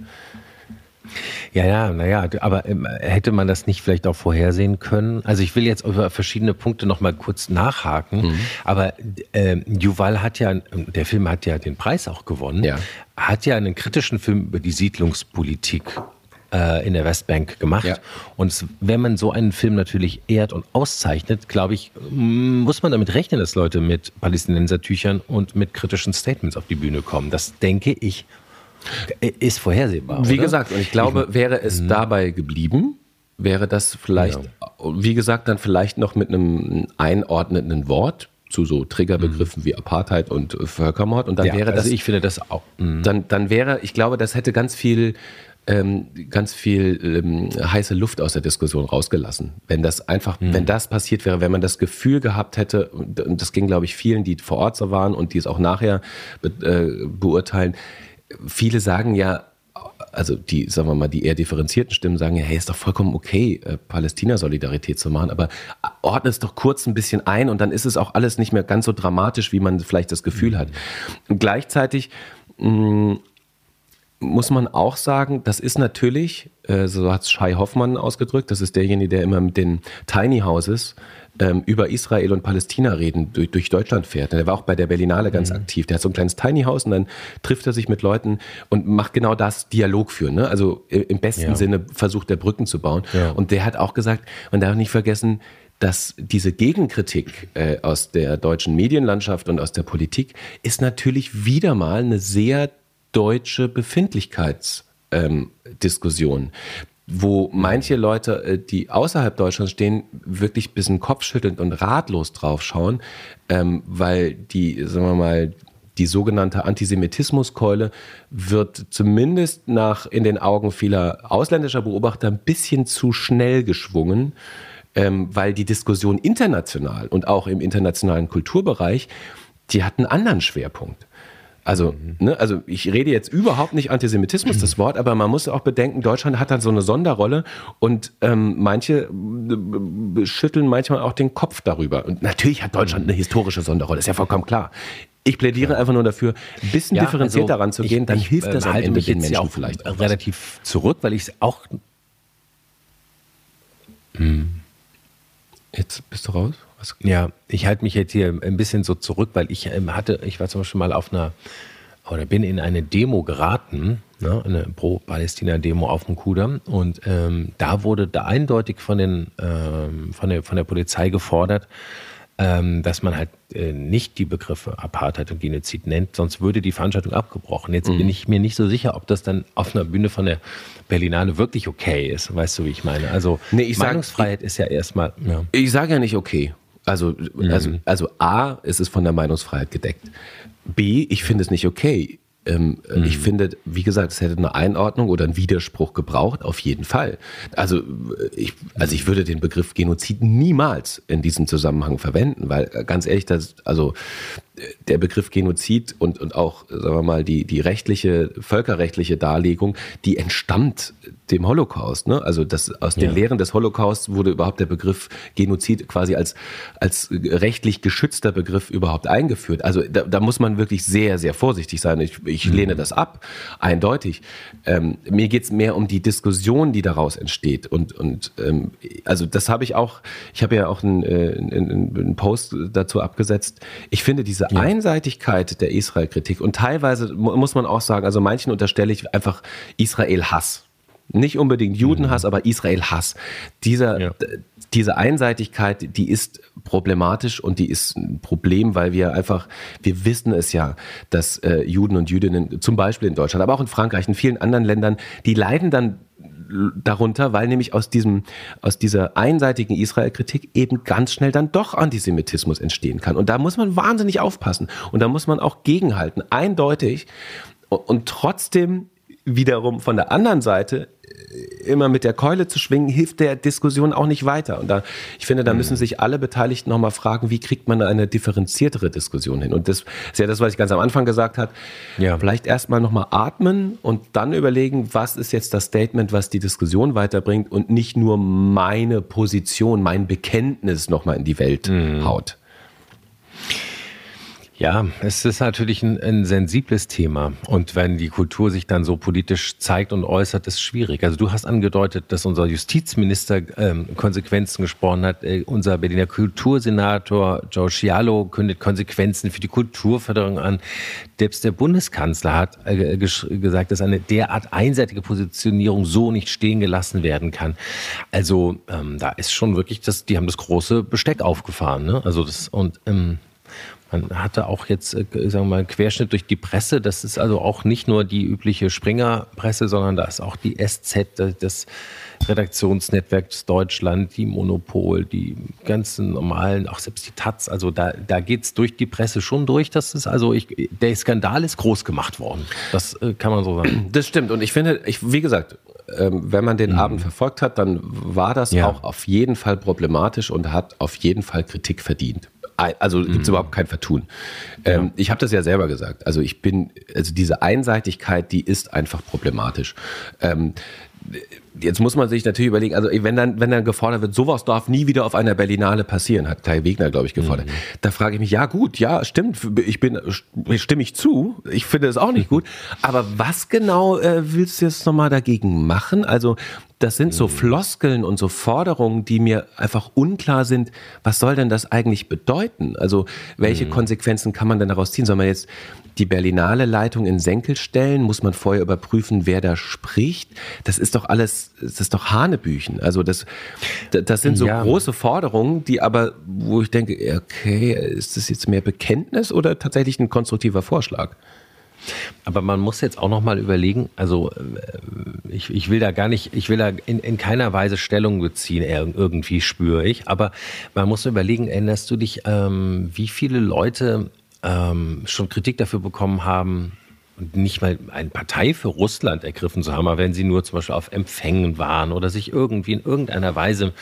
Speaker 2: Ja, ja, naja, aber ähm, hätte man das nicht vielleicht auch vorhersehen können? Also ich will jetzt über verschiedene Punkte nochmal kurz nachhaken, mhm. aber äh, Juval hat ja, der Film hat ja den Preis auch gewonnen, ja. hat ja einen kritischen Film über die Siedlungspolitik äh, in der Westbank gemacht. Ja. Und wenn man so einen Film natürlich ehrt und auszeichnet, glaube ich, muss man damit rechnen, dass Leute mit Palästinensertüchern und mit kritischen Statements auf die Bühne kommen. Das denke ich ist vorhersehbar.
Speaker 3: Wie oder? gesagt, und ich glaube, ich, wäre es mhm. dabei geblieben, wäre das vielleicht, ja. wie gesagt, dann vielleicht noch mit einem einordnenden Wort zu so Triggerbegriffen mhm. wie Apartheid und Völkermord. Und dann ja, wäre das. Also
Speaker 2: ich finde das auch.
Speaker 3: Mhm. Dann, dann wäre, ich glaube, das hätte ganz viel ähm, ganz viel ähm, heiße Luft aus der Diskussion rausgelassen. Wenn das einfach, mhm. wenn das passiert wäre, wenn man das Gefühl gehabt hätte, und das ging, glaube ich, vielen, die vor Ort so waren und die es auch nachher be äh, beurteilen, viele sagen ja, also die, sagen wir mal, die eher differenzierten Stimmen sagen ja, hey, ist doch vollkommen okay, äh, Palästina-Solidarität zu machen, aber ordne es doch kurz ein bisschen ein und dann ist es auch alles nicht mehr ganz so dramatisch, wie man vielleicht das Gefühl hat. Und gleichzeitig mh, muss man auch sagen, das ist natürlich, äh, so hat es Shai Hoffmann ausgedrückt, das ist derjenige, der immer mit den Tiny Houses ähm, über Israel und Palästina reden, durch, durch Deutschland fährt. Der war auch bei der Berlinale ganz mhm. aktiv. Der hat so ein kleines Tiny House und dann trifft er sich mit Leuten und macht genau das, Dialog führen. Ne? Also im besten ja. Sinne versucht er Brücken zu bauen. Ja. Und der hat auch gesagt, man darf nicht vergessen, dass diese Gegenkritik äh, aus der deutschen Medienlandschaft und aus der Politik ist natürlich wieder mal eine sehr deutsche Befindlichkeitsdiskussion. Ähm, wo manche Leute, äh, die außerhalb Deutschlands stehen, wirklich bisschen kopfschüttelnd und ratlos drauf schauen, ähm, weil die, sagen wir mal, die sogenannte Antisemitismuskeule wird zumindest nach in den Augen vieler ausländischer Beobachter ein bisschen zu schnell geschwungen, ähm, weil die Diskussion international und auch im internationalen Kulturbereich, die hat einen anderen Schwerpunkt. Also, mhm. ne, also ich rede jetzt überhaupt nicht Antisemitismus, das Wort, aber man muss auch bedenken, Deutschland hat dann so eine Sonderrolle und ähm, manche äh, schütteln manchmal auch den Kopf darüber. Und natürlich hat Deutschland eine historische Sonderrolle, ist ja vollkommen klar. Ich plädiere einfach nur dafür, ein bisschen ja, differenziert also daran zu gehen, dann ich, hilft das am Ende den Menschen auch vielleicht
Speaker 2: relativ zurück, weil ich es auch.
Speaker 3: Hm. Jetzt bist du raus?
Speaker 2: Was? Ja, ich halte mich jetzt hier ein bisschen so zurück, weil ich ähm, hatte, ich war zum Beispiel mal auf einer, oder bin in eine Demo geraten, ne, eine Pro-Palästina-Demo auf dem Kudamm. Und ähm, da wurde da eindeutig von, den, ähm, von, der, von der Polizei gefordert, ähm, dass man halt äh, nicht die Begriffe Apartheid und Genozid nennt, sonst würde die Veranstaltung abgebrochen. Jetzt mhm. bin ich mir nicht so sicher, ob das dann auf einer Bühne von der Berlinale wirklich okay ist. Weißt du, wie ich meine? Also
Speaker 3: nee, Meinungsfreiheit sag, ist ja erstmal. Ja. Ich sage ja nicht okay. Also, mhm. also, also A, ist es von der Meinungsfreiheit gedeckt. B, ich finde es nicht okay. Ähm, mhm. Ich finde, wie gesagt, es hätte eine Einordnung oder einen Widerspruch gebraucht, auf jeden Fall. Also ich, also ich würde den Begriff Genozid niemals in diesem Zusammenhang verwenden, weil äh, ganz ehrlich, das, also der Begriff Genozid und, und auch, sagen wir mal, die, die rechtliche, völkerrechtliche Darlegung, die entstammt dem Holocaust. Ne? Also das, aus den ja. Lehren des Holocaust wurde überhaupt der Begriff Genozid quasi als, als rechtlich geschützter Begriff überhaupt eingeführt. Also da, da muss man wirklich sehr, sehr vorsichtig sein. Ich, ich lehne das ab, eindeutig. Ähm, mir geht es mehr um die Diskussion, die daraus entsteht. Und, und ähm, also das habe ich auch, ich habe ja auch einen, äh, einen, einen, Post dazu abgesetzt. Ich finde diese ja. Einseitigkeit der Israel-Kritik und teilweise muss man auch sagen, also manchen unterstelle ich einfach Israel-Hass. Nicht unbedingt Judenhass, mhm. aber Israel-Hass. Dieser, ja. diese Einseitigkeit, die ist problematisch und die ist ein Problem, weil wir einfach, wir wissen es ja, dass äh, Juden und Jüdinnen, zum Beispiel in Deutschland, aber auch in Frankreich, in vielen anderen Ländern, die leiden dann darunter, weil nämlich aus diesem, aus dieser einseitigen Israel-Kritik eben ganz schnell dann doch Antisemitismus entstehen kann. Und da muss man wahnsinnig aufpassen. Und da muss man auch gegenhalten, eindeutig. Und trotzdem wiederum von der anderen Seite immer mit der Keule zu schwingen, hilft der Diskussion auch nicht weiter. Und da, ich finde, da müssen mhm. sich alle Beteiligten nochmal fragen, wie kriegt man eine differenziertere Diskussion hin? Und das ist ja das, was ich ganz am Anfang gesagt habe. Ja. Vielleicht erstmal nochmal atmen und dann überlegen, was ist jetzt das Statement, was die Diskussion weiterbringt und nicht nur meine Position, mein Bekenntnis nochmal in die Welt mhm. haut.
Speaker 2: Ja, es ist natürlich ein, ein, sensibles Thema. Und wenn die Kultur sich dann so politisch zeigt und äußert, ist schwierig. Also du hast angedeutet, dass unser Justizminister ähm, Konsequenzen gesprochen hat. Äh, unser Berliner Kultursenator Joe Scialo kündet Konsequenzen für die Kulturförderung an. Selbst der Bundeskanzler hat äh, gesagt, dass eine derart einseitige Positionierung so nicht stehen gelassen werden kann. Also ähm, da ist schon wirklich, das, die haben das große Besteck aufgefahren. Ne? Also das und ähm, man hatte auch jetzt, äh, sagen wir mal, einen Querschnitt durch die Presse. Das ist also auch nicht nur die übliche Springer-Presse, sondern da ist auch die SZ, das Redaktionsnetzwerk Deutschland, die Monopol, die ganzen normalen, auch selbst die Taz. Also da, da geht es durch die Presse schon durch. Das ist also, ich, der Skandal ist groß gemacht worden. Das äh, kann man so sagen.
Speaker 3: Das stimmt. Und ich finde, ich, wie gesagt, ähm, wenn man den mhm. Abend verfolgt hat, dann war das ja. auch auf jeden Fall problematisch und hat auf jeden Fall Kritik verdient. Also mhm. gibt es überhaupt kein Vertun. Ähm, ja. Ich habe das ja selber gesagt. Also ich bin, also diese Einseitigkeit, die ist einfach problematisch. Ähm, jetzt muss man sich natürlich überlegen, also wenn dann, wenn dann gefordert wird, sowas darf nie wieder auf einer Berlinale passieren, hat Kai Wegner, glaube ich, gefordert. Mhm. Da frage ich mich, ja gut, ja, stimmt, ich bin, stimme ich zu, ich finde es auch nicht gut, aber was genau äh, willst du jetzt nochmal dagegen machen? Also das sind so mhm. Floskeln und so Forderungen, die mir einfach unklar sind. Was soll denn das eigentlich bedeuten? Also, welche mhm. Konsequenzen kann man denn daraus ziehen? Soll man jetzt die Berlinale Leitung in Senkel stellen? Muss man vorher überprüfen, wer da spricht? Das ist doch alles, das ist doch Hanebüchen. Also, das, das sind so ja. große Forderungen, die aber, wo ich denke, okay, ist das jetzt mehr Bekenntnis oder tatsächlich ein konstruktiver Vorschlag?
Speaker 2: Aber man muss jetzt auch noch mal überlegen, also äh, ich, ich will da gar nicht, ich will da in, in keiner Weise Stellung beziehen, irgendwie spüre ich, aber man muss überlegen, erinnerst du dich, ähm, wie viele Leute ähm, schon Kritik dafür bekommen haben, nicht mal eine Partei für Russland ergriffen zu haben, aber wenn sie nur zum Beispiel auf Empfängen waren oder sich irgendwie in irgendeiner Weise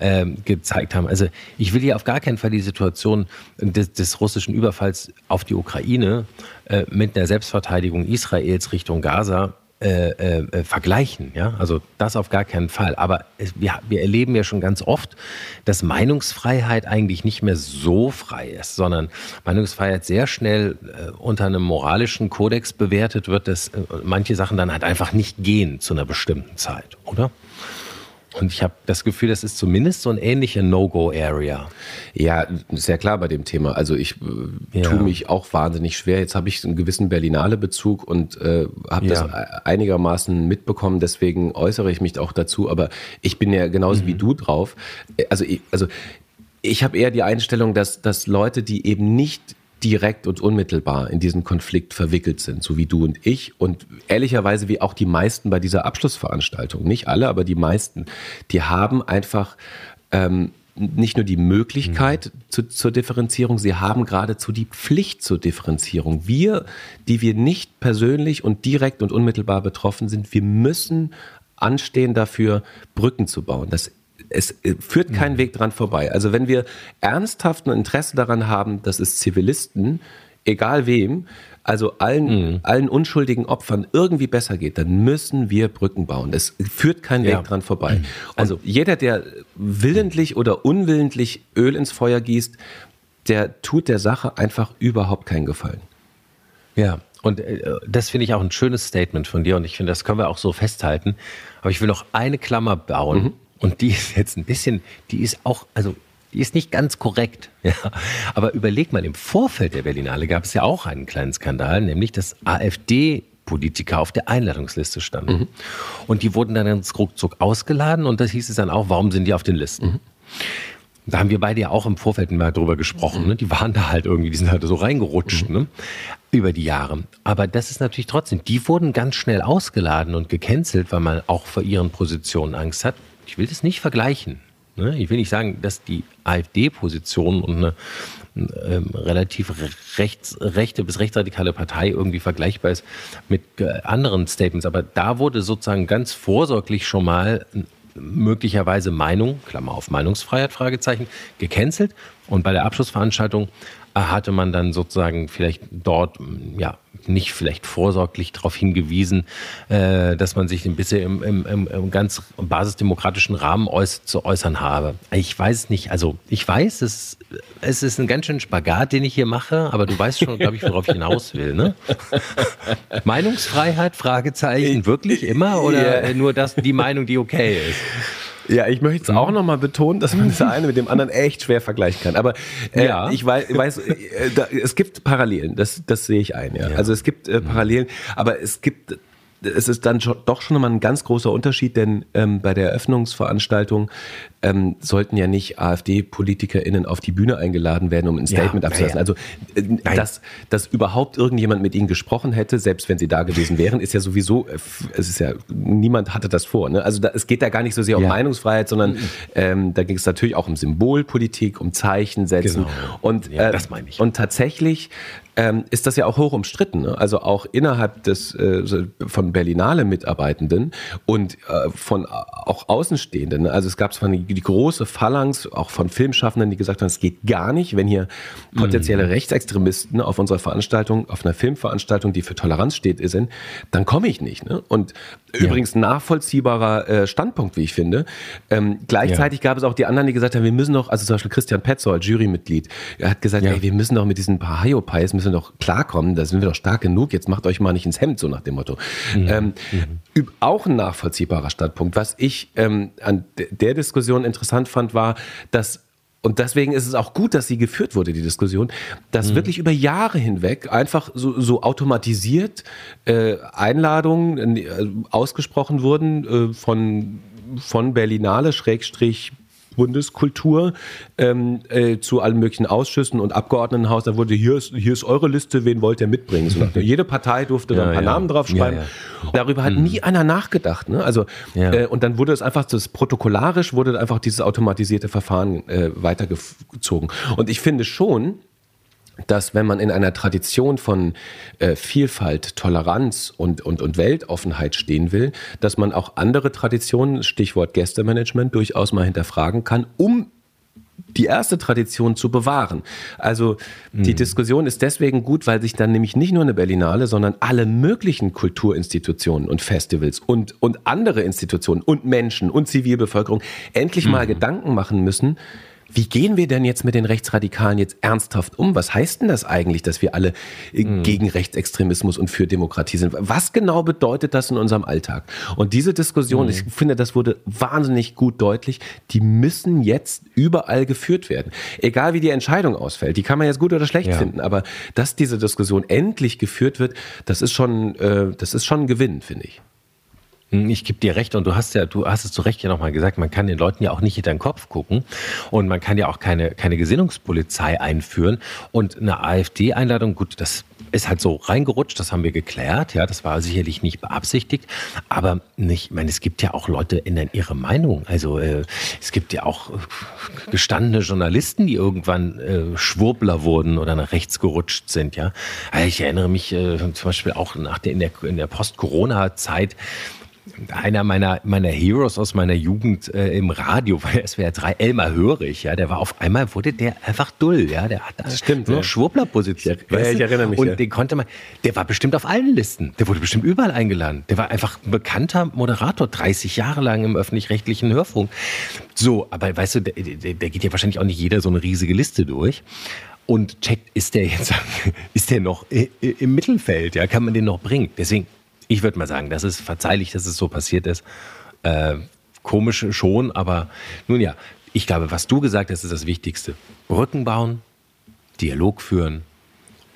Speaker 2: ähm, gezeigt haben. Also ich will hier auf gar keinen Fall die Situation des, des russischen Überfalls auf die Ukraine äh, mit der Selbstverteidigung Israels Richtung Gaza äh, äh, vergleichen. Ja? Also das auf gar keinen Fall. Aber es, wir, wir erleben ja schon ganz oft, dass Meinungsfreiheit eigentlich nicht mehr so frei ist, sondern Meinungsfreiheit sehr schnell äh, unter einem moralischen Kodex bewertet wird, dass äh, manche Sachen dann halt einfach nicht gehen zu einer bestimmten Zeit, oder? Und ich habe das Gefühl, das ist zumindest so ein ähnlicher No-Go-Area.
Speaker 3: Ja, sehr klar bei dem Thema. Also ich äh, ja. tue mich auch wahnsinnig schwer. Jetzt habe ich einen gewissen Berlinale-Bezug und äh, habe ja. das einigermaßen mitbekommen. Deswegen äußere ich mich auch dazu. Aber ich bin ja genauso mhm. wie du drauf. Also, ich, also ich habe eher die Einstellung, dass, dass Leute, die eben nicht direkt und unmittelbar in diesen Konflikt verwickelt sind, so wie du und ich und ehrlicherweise wie auch die meisten bei dieser Abschlussveranstaltung, nicht alle, aber die meisten, die haben einfach ähm, nicht nur die Möglichkeit mhm. zu, zur Differenzierung, sie haben geradezu die Pflicht zur Differenzierung. Wir, die wir nicht persönlich und direkt und unmittelbar betroffen sind, wir müssen anstehen dafür, Brücken zu bauen. Das es äh, führt kein mhm. Weg dran vorbei. Also wenn wir ernsthaft ein Interesse daran haben, dass es Zivilisten, egal wem, also allen, mhm. allen unschuldigen Opfern irgendwie besser geht, dann müssen wir Brücken bauen. Es führt kein Weg ja. dran vorbei. Mhm. Also jeder, der willentlich oder unwillentlich Öl ins Feuer gießt, der tut der Sache einfach überhaupt keinen Gefallen.
Speaker 2: Ja, Und äh, das finde ich auch ein schönes Statement von dir und ich finde, das können wir auch so festhalten. Aber ich will noch eine Klammer bauen mhm. Und die ist jetzt ein bisschen, die ist auch, also die ist nicht ganz korrekt. Ja. Aber überleg mal, im Vorfeld der Berlinale gab es ja auch einen kleinen Skandal, nämlich dass AfD Politiker auf der Einladungsliste standen. Mhm. Und die wurden dann ins ruckzuck ausgeladen und das hieß es dann auch, warum sind die auf den Listen? Mhm. Da haben wir beide ja auch im Vorfeld mal drüber gesprochen. Ne? Die waren da halt irgendwie, die sind halt so reingerutscht mhm. ne? über die Jahre. Aber das ist natürlich trotzdem, die wurden ganz schnell ausgeladen und gecancelt, weil man auch vor ihren Positionen Angst hat. Ich will das nicht vergleichen. Ne? Ich will nicht sagen, dass die AfD-Position und eine ähm, relativ rechts, rechte bis rechtsradikale Partei irgendwie vergleichbar ist mit äh, anderen Statements. Aber da wurde sozusagen ganz vorsorglich schon mal möglicherweise Meinung, Klammer auf Meinungsfreiheit, Fragezeichen, gecancelt. Und bei der Abschlussveranstaltung äh, hatte man dann sozusagen vielleicht dort, ja, nicht vielleicht vorsorglich darauf hingewiesen, äh, dass man sich ein bisschen im, im, im ganz basisdemokratischen Rahmen äuß zu äußern habe. Ich weiß es nicht. Also ich weiß, es, es ist ein ganz schön Spagat, den ich hier mache, aber du weißt schon, glaube ich, worauf ich hinaus will. Ne? Meinungsfreiheit, Fragezeichen, wirklich immer oder yeah. nur das, die Meinung, die okay ist?
Speaker 3: Ja, ich möchte es auch nochmal betonen, dass man das eine mit dem anderen echt schwer vergleichen kann. Aber äh, ja. ich weiß, weiß äh, da, es gibt Parallelen, das, das sehe ich ein. Ja. ja. Also es gibt äh, Parallelen, aber es gibt es ist dann doch schon mal ein ganz großer Unterschied, denn ähm, bei der Eröffnungsveranstaltung ähm, sollten ja nicht AfD-PolitikerInnen auf die Bühne eingeladen werden, um ein Statement ja, abzulassen. Ja. Also, äh, dass, dass überhaupt irgendjemand mit ihnen gesprochen hätte, selbst wenn sie da gewesen wären, ist ja sowieso, äh, es ist ja, niemand hatte das vor. Ne? Also, da, es geht da gar nicht so sehr um ja. Meinungsfreiheit, sondern mhm. ähm, da ging es natürlich auch um Symbolpolitik, um Zeichen setzen. Genau. Und, äh, das meine ich. Und tatsächlich ähm, ist das ja auch hoch umstritten. Ne? Also auch innerhalb des äh, von Berlinale Mitarbeitenden und äh, von auch Außenstehenden. Ne? Also es gab zwar die, die, große Phalanx auch von Filmschaffenden, die gesagt haben, es geht gar nicht, wenn hier potenzielle mhm. Rechtsextremisten auf unserer Veranstaltung, auf einer Filmveranstaltung, die für Toleranz steht, sind, dann komme ich nicht. Ne? Und ja. übrigens nachvollziehbarer äh, Standpunkt, wie ich finde. Ähm, gleichzeitig ja. gab es auch die anderen, die gesagt haben, wir müssen doch, also zum Beispiel Christian Petzold, Jurymitglied, er hat gesagt, ja. ey, wir müssen doch mit diesen paar Hayopais, müssen wir doch klarkommen, da sind wir doch stark genug, jetzt macht euch mal nicht ins Hemd, so nach dem Motto. Mhm. Ähm, mhm. Auch ein nachvollziehbarer Standpunkt. Was ich ähm, an der Diskussion interessant fand, war, dass und deswegen ist es auch gut, dass sie geführt wurde, die Diskussion, dass mhm. wirklich über Jahre hinweg einfach so, so automatisiert äh, Einladungen äh, ausgesprochen wurden äh, von, von Berlinale, Schrägstrich Bundeskultur ähm, äh, zu allen möglichen Ausschüssen und Abgeordnetenhaus. Da wurde hier ist, hier ist eure Liste, wen wollt ihr mitbringen? So, jede Partei durfte ja, da ein paar ja. Namen draufschreiben. Ja, Darüber hat mhm. nie einer nachgedacht. Ne? Also äh, und dann wurde es einfach das protokollarisch wurde einfach dieses automatisierte Verfahren äh, weitergezogen. Und ich finde schon, dass wenn man in einer Tradition von äh, Vielfalt, Toleranz und, und, und Weltoffenheit stehen will, dass man auch andere Traditionen, Stichwort Gästemanagement, durchaus mal hinterfragen kann, um die erste Tradition zu bewahren. Also die mhm. Diskussion ist deswegen gut, weil sich dann nämlich nicht nur eine Berlinale, sondern alle möglichen Kulturinstitutionen und Festivals und, und andere Institutionen und Menschen und Zivilbevölkerung endlich mhm. mal Gedanken machen müssen, wie gehen wir denn jetzt mit den Rechtsradikalen jetzt ernsthaft um? Was heißt denn das eigentlich, dass wir alle mhm. gegen Rechtsextremismus und für Demokratie sind? Was genau bedeutet das in unserem Alltag? Und diese Diskussion, mhm. ich finde, das wurde wahnsinnig gut deutlich, die müssen jetzt überall geführt werden. Egal wie die Entscheidung ausfällt, die kann man jetzt gut oder schlecht ja. finden, aber dass diese Diskussion endlich geführt wird, das ist schon, äh, das ist schon ein Gewinn, finde ich.
Speaker 2: Hm, ich gebe dir recht und du hast ja, du hast es zu Recht ja nochmal gesagt, man kann den Leuten ja auch nicht hinter den Kopf gucken und man kann ja auch keine, keine Gesinnungspolizei einführen und eine AfD-Einladung, gut, das ist halt so reingerutscht, das haben wir geklärt, ja, das war sicherlich nicht beabsichtigt, aber nicht, ich meine, es gibt ja auch Leute in ihre Meinung, also äh, es gibt ja auch gestandene Journalisten, die irgendwann äh, Schwurbler wurden oder nach rechts gerutscht sind, ja. Ich erinnere mich äh, zum Beispiel auch nach der, in der, in der Post-Corona-Zeit, einer meiner, meiner Heroes aus meiner Jugend äh, im Radio bei SWR 3, Elmar Hörig, ja, der war auf einmal, wurde der einfach dull, ja, der hat
Speaker 3: das stimmt,
Speaker 2: nur ja. Schwurbler-Position.
Speaker 3: Ja, ich erinnere mich.
Speaker 2: Und ja. den konnte man, der war bestimmt auf allen Listen, der wurde bestimmt überall eingeladen. Der war einfach ein bekannter Moderator, 30 Jahre lang im öffentlich-rechtlichen Hörfunk. So, aber weißt du, der, der, der geht ja wahrscheinlich auch nicht jeder so eine riesige Liste durch. und checkt, ist der jetzt, ist der noch im Mittelfeld, ja, kann man den noch bringen? Deswegen, ich würde mal sagen, das ist verzeihlich, dass es so passiert ist. Äh, komisch schon, aber nun ja, ich glaube, was du gesagt hast, ist das Wichtigste. Brücken bauen, Dialog führen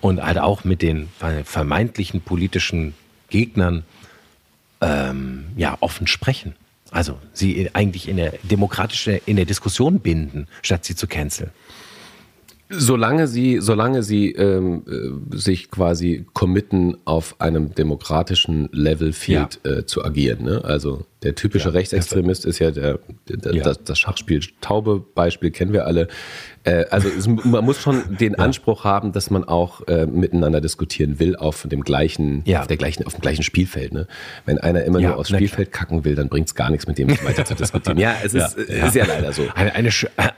Speaker 2: und halt auch mit den vermeintlichen politischen Gegnern ähm, ja, offen sprechen. Also sie eigentlich in der demokratische, in der Diskussion binden, statt sie zu canceln.
Speaker 3: Solange sie, solange sie ähm, äh, sich quasi committen, auf einem demokratischen Level Field ja. äh, zu agieren. Ne? Also der typische ja, Rechtsextremist ist ja der, der ja. Das, das, Schachspiel Taube Beispiel kennen wir alle. Äh, also es, man muss schon den Anspruch haben, dass man auch äh, miteinander diskutieren will auf dem gleichen, auf der gleichen, auf dem gleichen Spielfeld. Ne? Wenn einer immer nur aufs Spielfeld kacken will, dann bringt es gar nichts, mit dem weiter zu diskutieren.
Speaker 2: Ja, es ist, ist ja leider so. Eine, eine,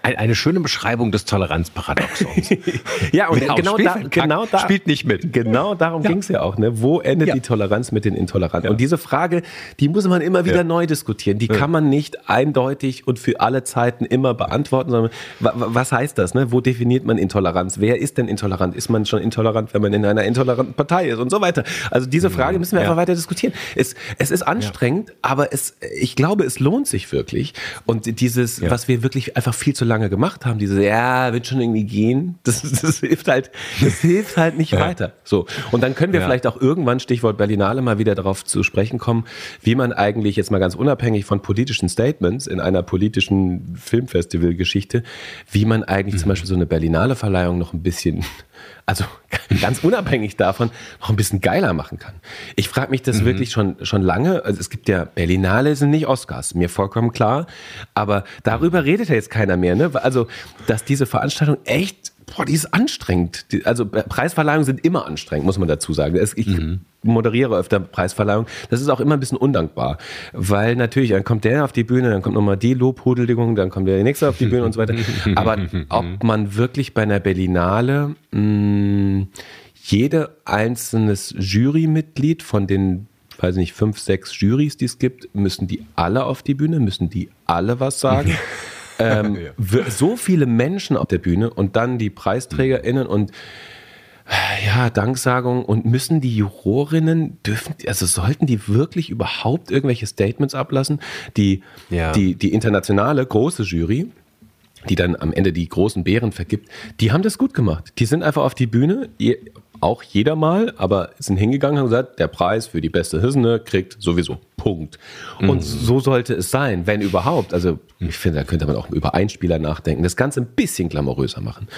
Speaker 2: eine, schöne Beschreibung des Toleranzparadoxons.
Speaker 3: ja, und genau, da, genau da
Speaker 2: spielt nicht mit.
Speaker 3: Genau darum ging es ja auch. Ne? Wo endet die Toleranz mit den Intoleranten? Und diese Frage, die muss man immer wieder neu diskutieren. Die kann man nicht eindeutig und für alle Zeiten immer beantworten, sondern was heißt das? Ne? Wo definiert man Intoleranz? Wer ist denn intolerant? Ist man schon intolerant, wenn man in einer intoleranten Partei ist und so weiter? Also diese mhm. Frage müssen wir ja. einfach weiter diskutieren. Es, es ist anstrengend, ja. aber es, ich glaube, es lohnt sich wirklich. Und dieses, ja. was wir wirklich einfach viel zu lange gemacht haben, dieses, ja, wird schon irgendwie gehen, das, das hilft halt, das hilft halt nicht weiter. So. Und dann können wir vielleicht auch irgendwann, Stichwort Berlinale, mal wieder darauf zu sprechen kommen, wie man eigentlich jetzt mal ganz unabhängig von politischen Statements in einer politischen Filmfestivalgeschichte, wie man eigentlich mhm. zum Beispiel so eine Berlinale Verleihung noch ein bisschen, also ganz unabhängig davon, noch ein bisschen geiler machen kann. Ich frage mich das mhm. wirklich schon, schon lange. Also es gibt ja Berlinale sind nicht Oscars, mir vollkommen klar. Aber darüber redet ja jetzt keiner mehr. Ne? Also, dass diese Veranstaltung echt boah, die ist anstrengend. also Preisverleihungen sind immer anstrengend, muss man dazu sagen. Ich mhm. moderiere öfter Preisverleihungen. Das ist auch immer ein bisschen undankbar, weil natürlich, dann kommt der auf die Bühne, dann kommt nochmal die Lobhudeligung, dann kommt der nächste auf die Bühne und so weiter. Aber ob man wirklich bei einer Berlinale mh, mm, jede einzelnes Jurymitglied von den weiß nicht, fünf, sechs Jurys, die es gibt, müssen die alle auf die Bühne, müssen die alle was sagen. ähm, ja. so viele Menschen auf der Bühne und dann die PreisträgerInnen und ja, Danksagung und müssen die Jurorinnen dürfen, also sollten die wirklich überhaupt irgendwelche Statements ablassen? Die, ja. die, die internationale große Jury, die dann am Ende die großen Bären vergibt, die haben das gut gemacht. Die sind einfach auf die Bühne, auch jeder mal, aber sind hingegangen und gesagt, der Preis für die beste Hissene kriegt sowieso. Punkt. Und mhm. so sollte es sein, wenn überhaupt. Also ich finde, da könnte man auch über Einspieler nachdenken, das Ganze ein bisschen glamouröser machen.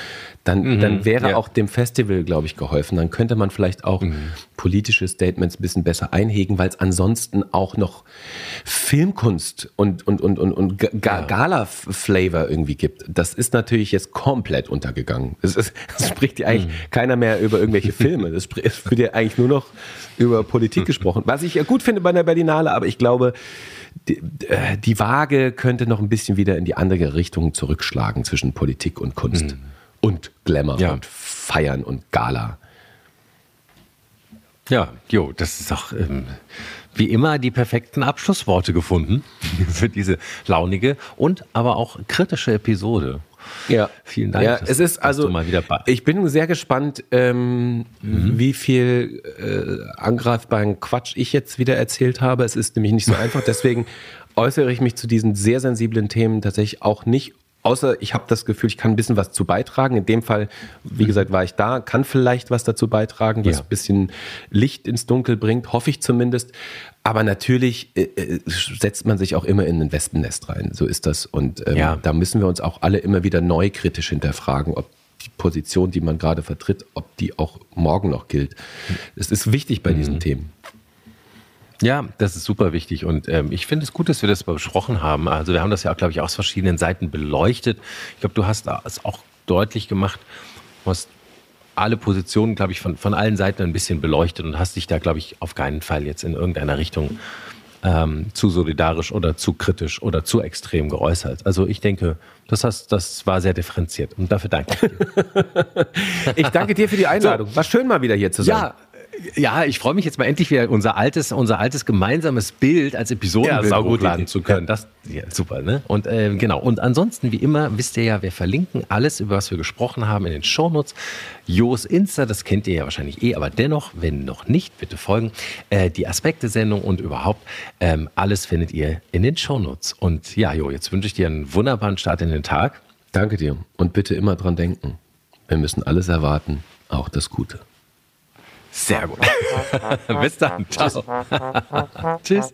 Speaker 3: Dann, mhm. dann wäre ja. auch dem Festival, glaube ich, geholfen. Dann könnte man vielleicht auch mhm. politische Statements ein bisschen besser einhegen, weil es ansonsten auch noch Filmkunst und, und, und, und, und Ga ja. Gala-Flavor irgendwie gibt. Das ist natürlich jetzt komplett untergegangen. Es, ist, es spricht ja eigentlich mhm. keiner mehr über irgendwelche Filme. Es wird ja eigentlich nur noch über Politik gesprochen. Was ich gut finde bei der Berlinale, aber ich glaube, die, äh, die Waage könnte noch ein bisschen wieder in die andere Richtung zurückschlagen zwischen Politik und Kunst. Mhm. Und Glamour ja. und Feiern und Gala.
Speaker 2: Ja, jo, das ist auch ähm, wie immer die perfekten Abschlussworte gefunden für diese launige und aber auch kritische Episode.
Speaker 3: Ja, vielen Dank. Ja, es ist also, mal wieder ich bin sehr gespannt, ähm, mhm. wie viel äh, angreifbaren Quatsch ich jetzt wieder erzählt habe. Es ist nämlich nicht so einfach. Deswegen äußere ich mich zu diesen sehr sensiblen Themen tatsächlich auch nicht außer ich habe das Gefühl, ich kann ein bisschen was zu beitragen. In dem Fall, wie mhm. gesagt, war ich da, kann vielleicht was dazu beitragen, was ja. ein bisschen Licht ins Dunkel bringt, hoffe ich zumindest. Aber natürlich äh, äh, setzt man sich auch immer in ein Wespennest rein. So ist das. Und ähm, ja. da müssen wir uns auch alle immer wieder neu kritisch hinterfragen, ob die Position, die man gerade vertritt, ob die auch morgen noch gilt. Es ist wichtig bei mhm. diesen Themen.
Speaker 2: Ja, das ist super wichtig und ähm, ich finde es gut, dass wir das besprochen haben. Also wir haben das ja, glaube ich, aus verschiedenen Seiten beleuchtet. Ich glaube, du hast es auch deutlich gemacht. Hast alle Positionen, glaube ich, von, von allen Seiten ein bisschen beleuchtet und hast dich da, glaube ich, auf keinen Fall jetzt in irgendeiner Richtung ähm, zu solidarisch oder zu kritisch oder zu extrem geäußert. Also ich denke, das, hast, das war sehr differenziert und dafür danke ich dir.
Speaker 3: ich danke dir für die Einladung. So. War schön mal wieder hier zu sein.
Speaker 2: Ja, Ja, ich freue mich jetzt mal endlich wieder unser altes, unser altes gemeinsames Bild als Episodenbild
Speaker 3: Ja,
Speaker 2: hochladen zu können. Das, ja, super, ne? Und ähm, genau. Und ansonsten, wie immer, wisst ihr ja, wir verlinken alles, über was wir gesprochen haben, in den Shownotes. Jos Insta, das kennt ihr ja wahrscheinlich eh, aber dennoch, wenn noch nicht, bitte folgen. Äh, die Aspekte-Sendung und überhaupt ähm, alles findet ihr in den Shownotes. Und ja, Jo, jetzt wünsche ich dir einen wunderbaren Start in den Tag.
Speaker 3: Danke dir. Und bitte immer dran denken. Wir müssen alles erwarten, auch das Gute.
Speaker 2: Sehr gut. Bis dann. Ciao. Tschüss.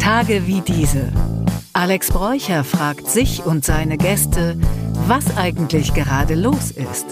Speaker 1: Tage wie diese. Alex Bräucher fragt sich und seine Gäste, was eigentlich gerade los ist.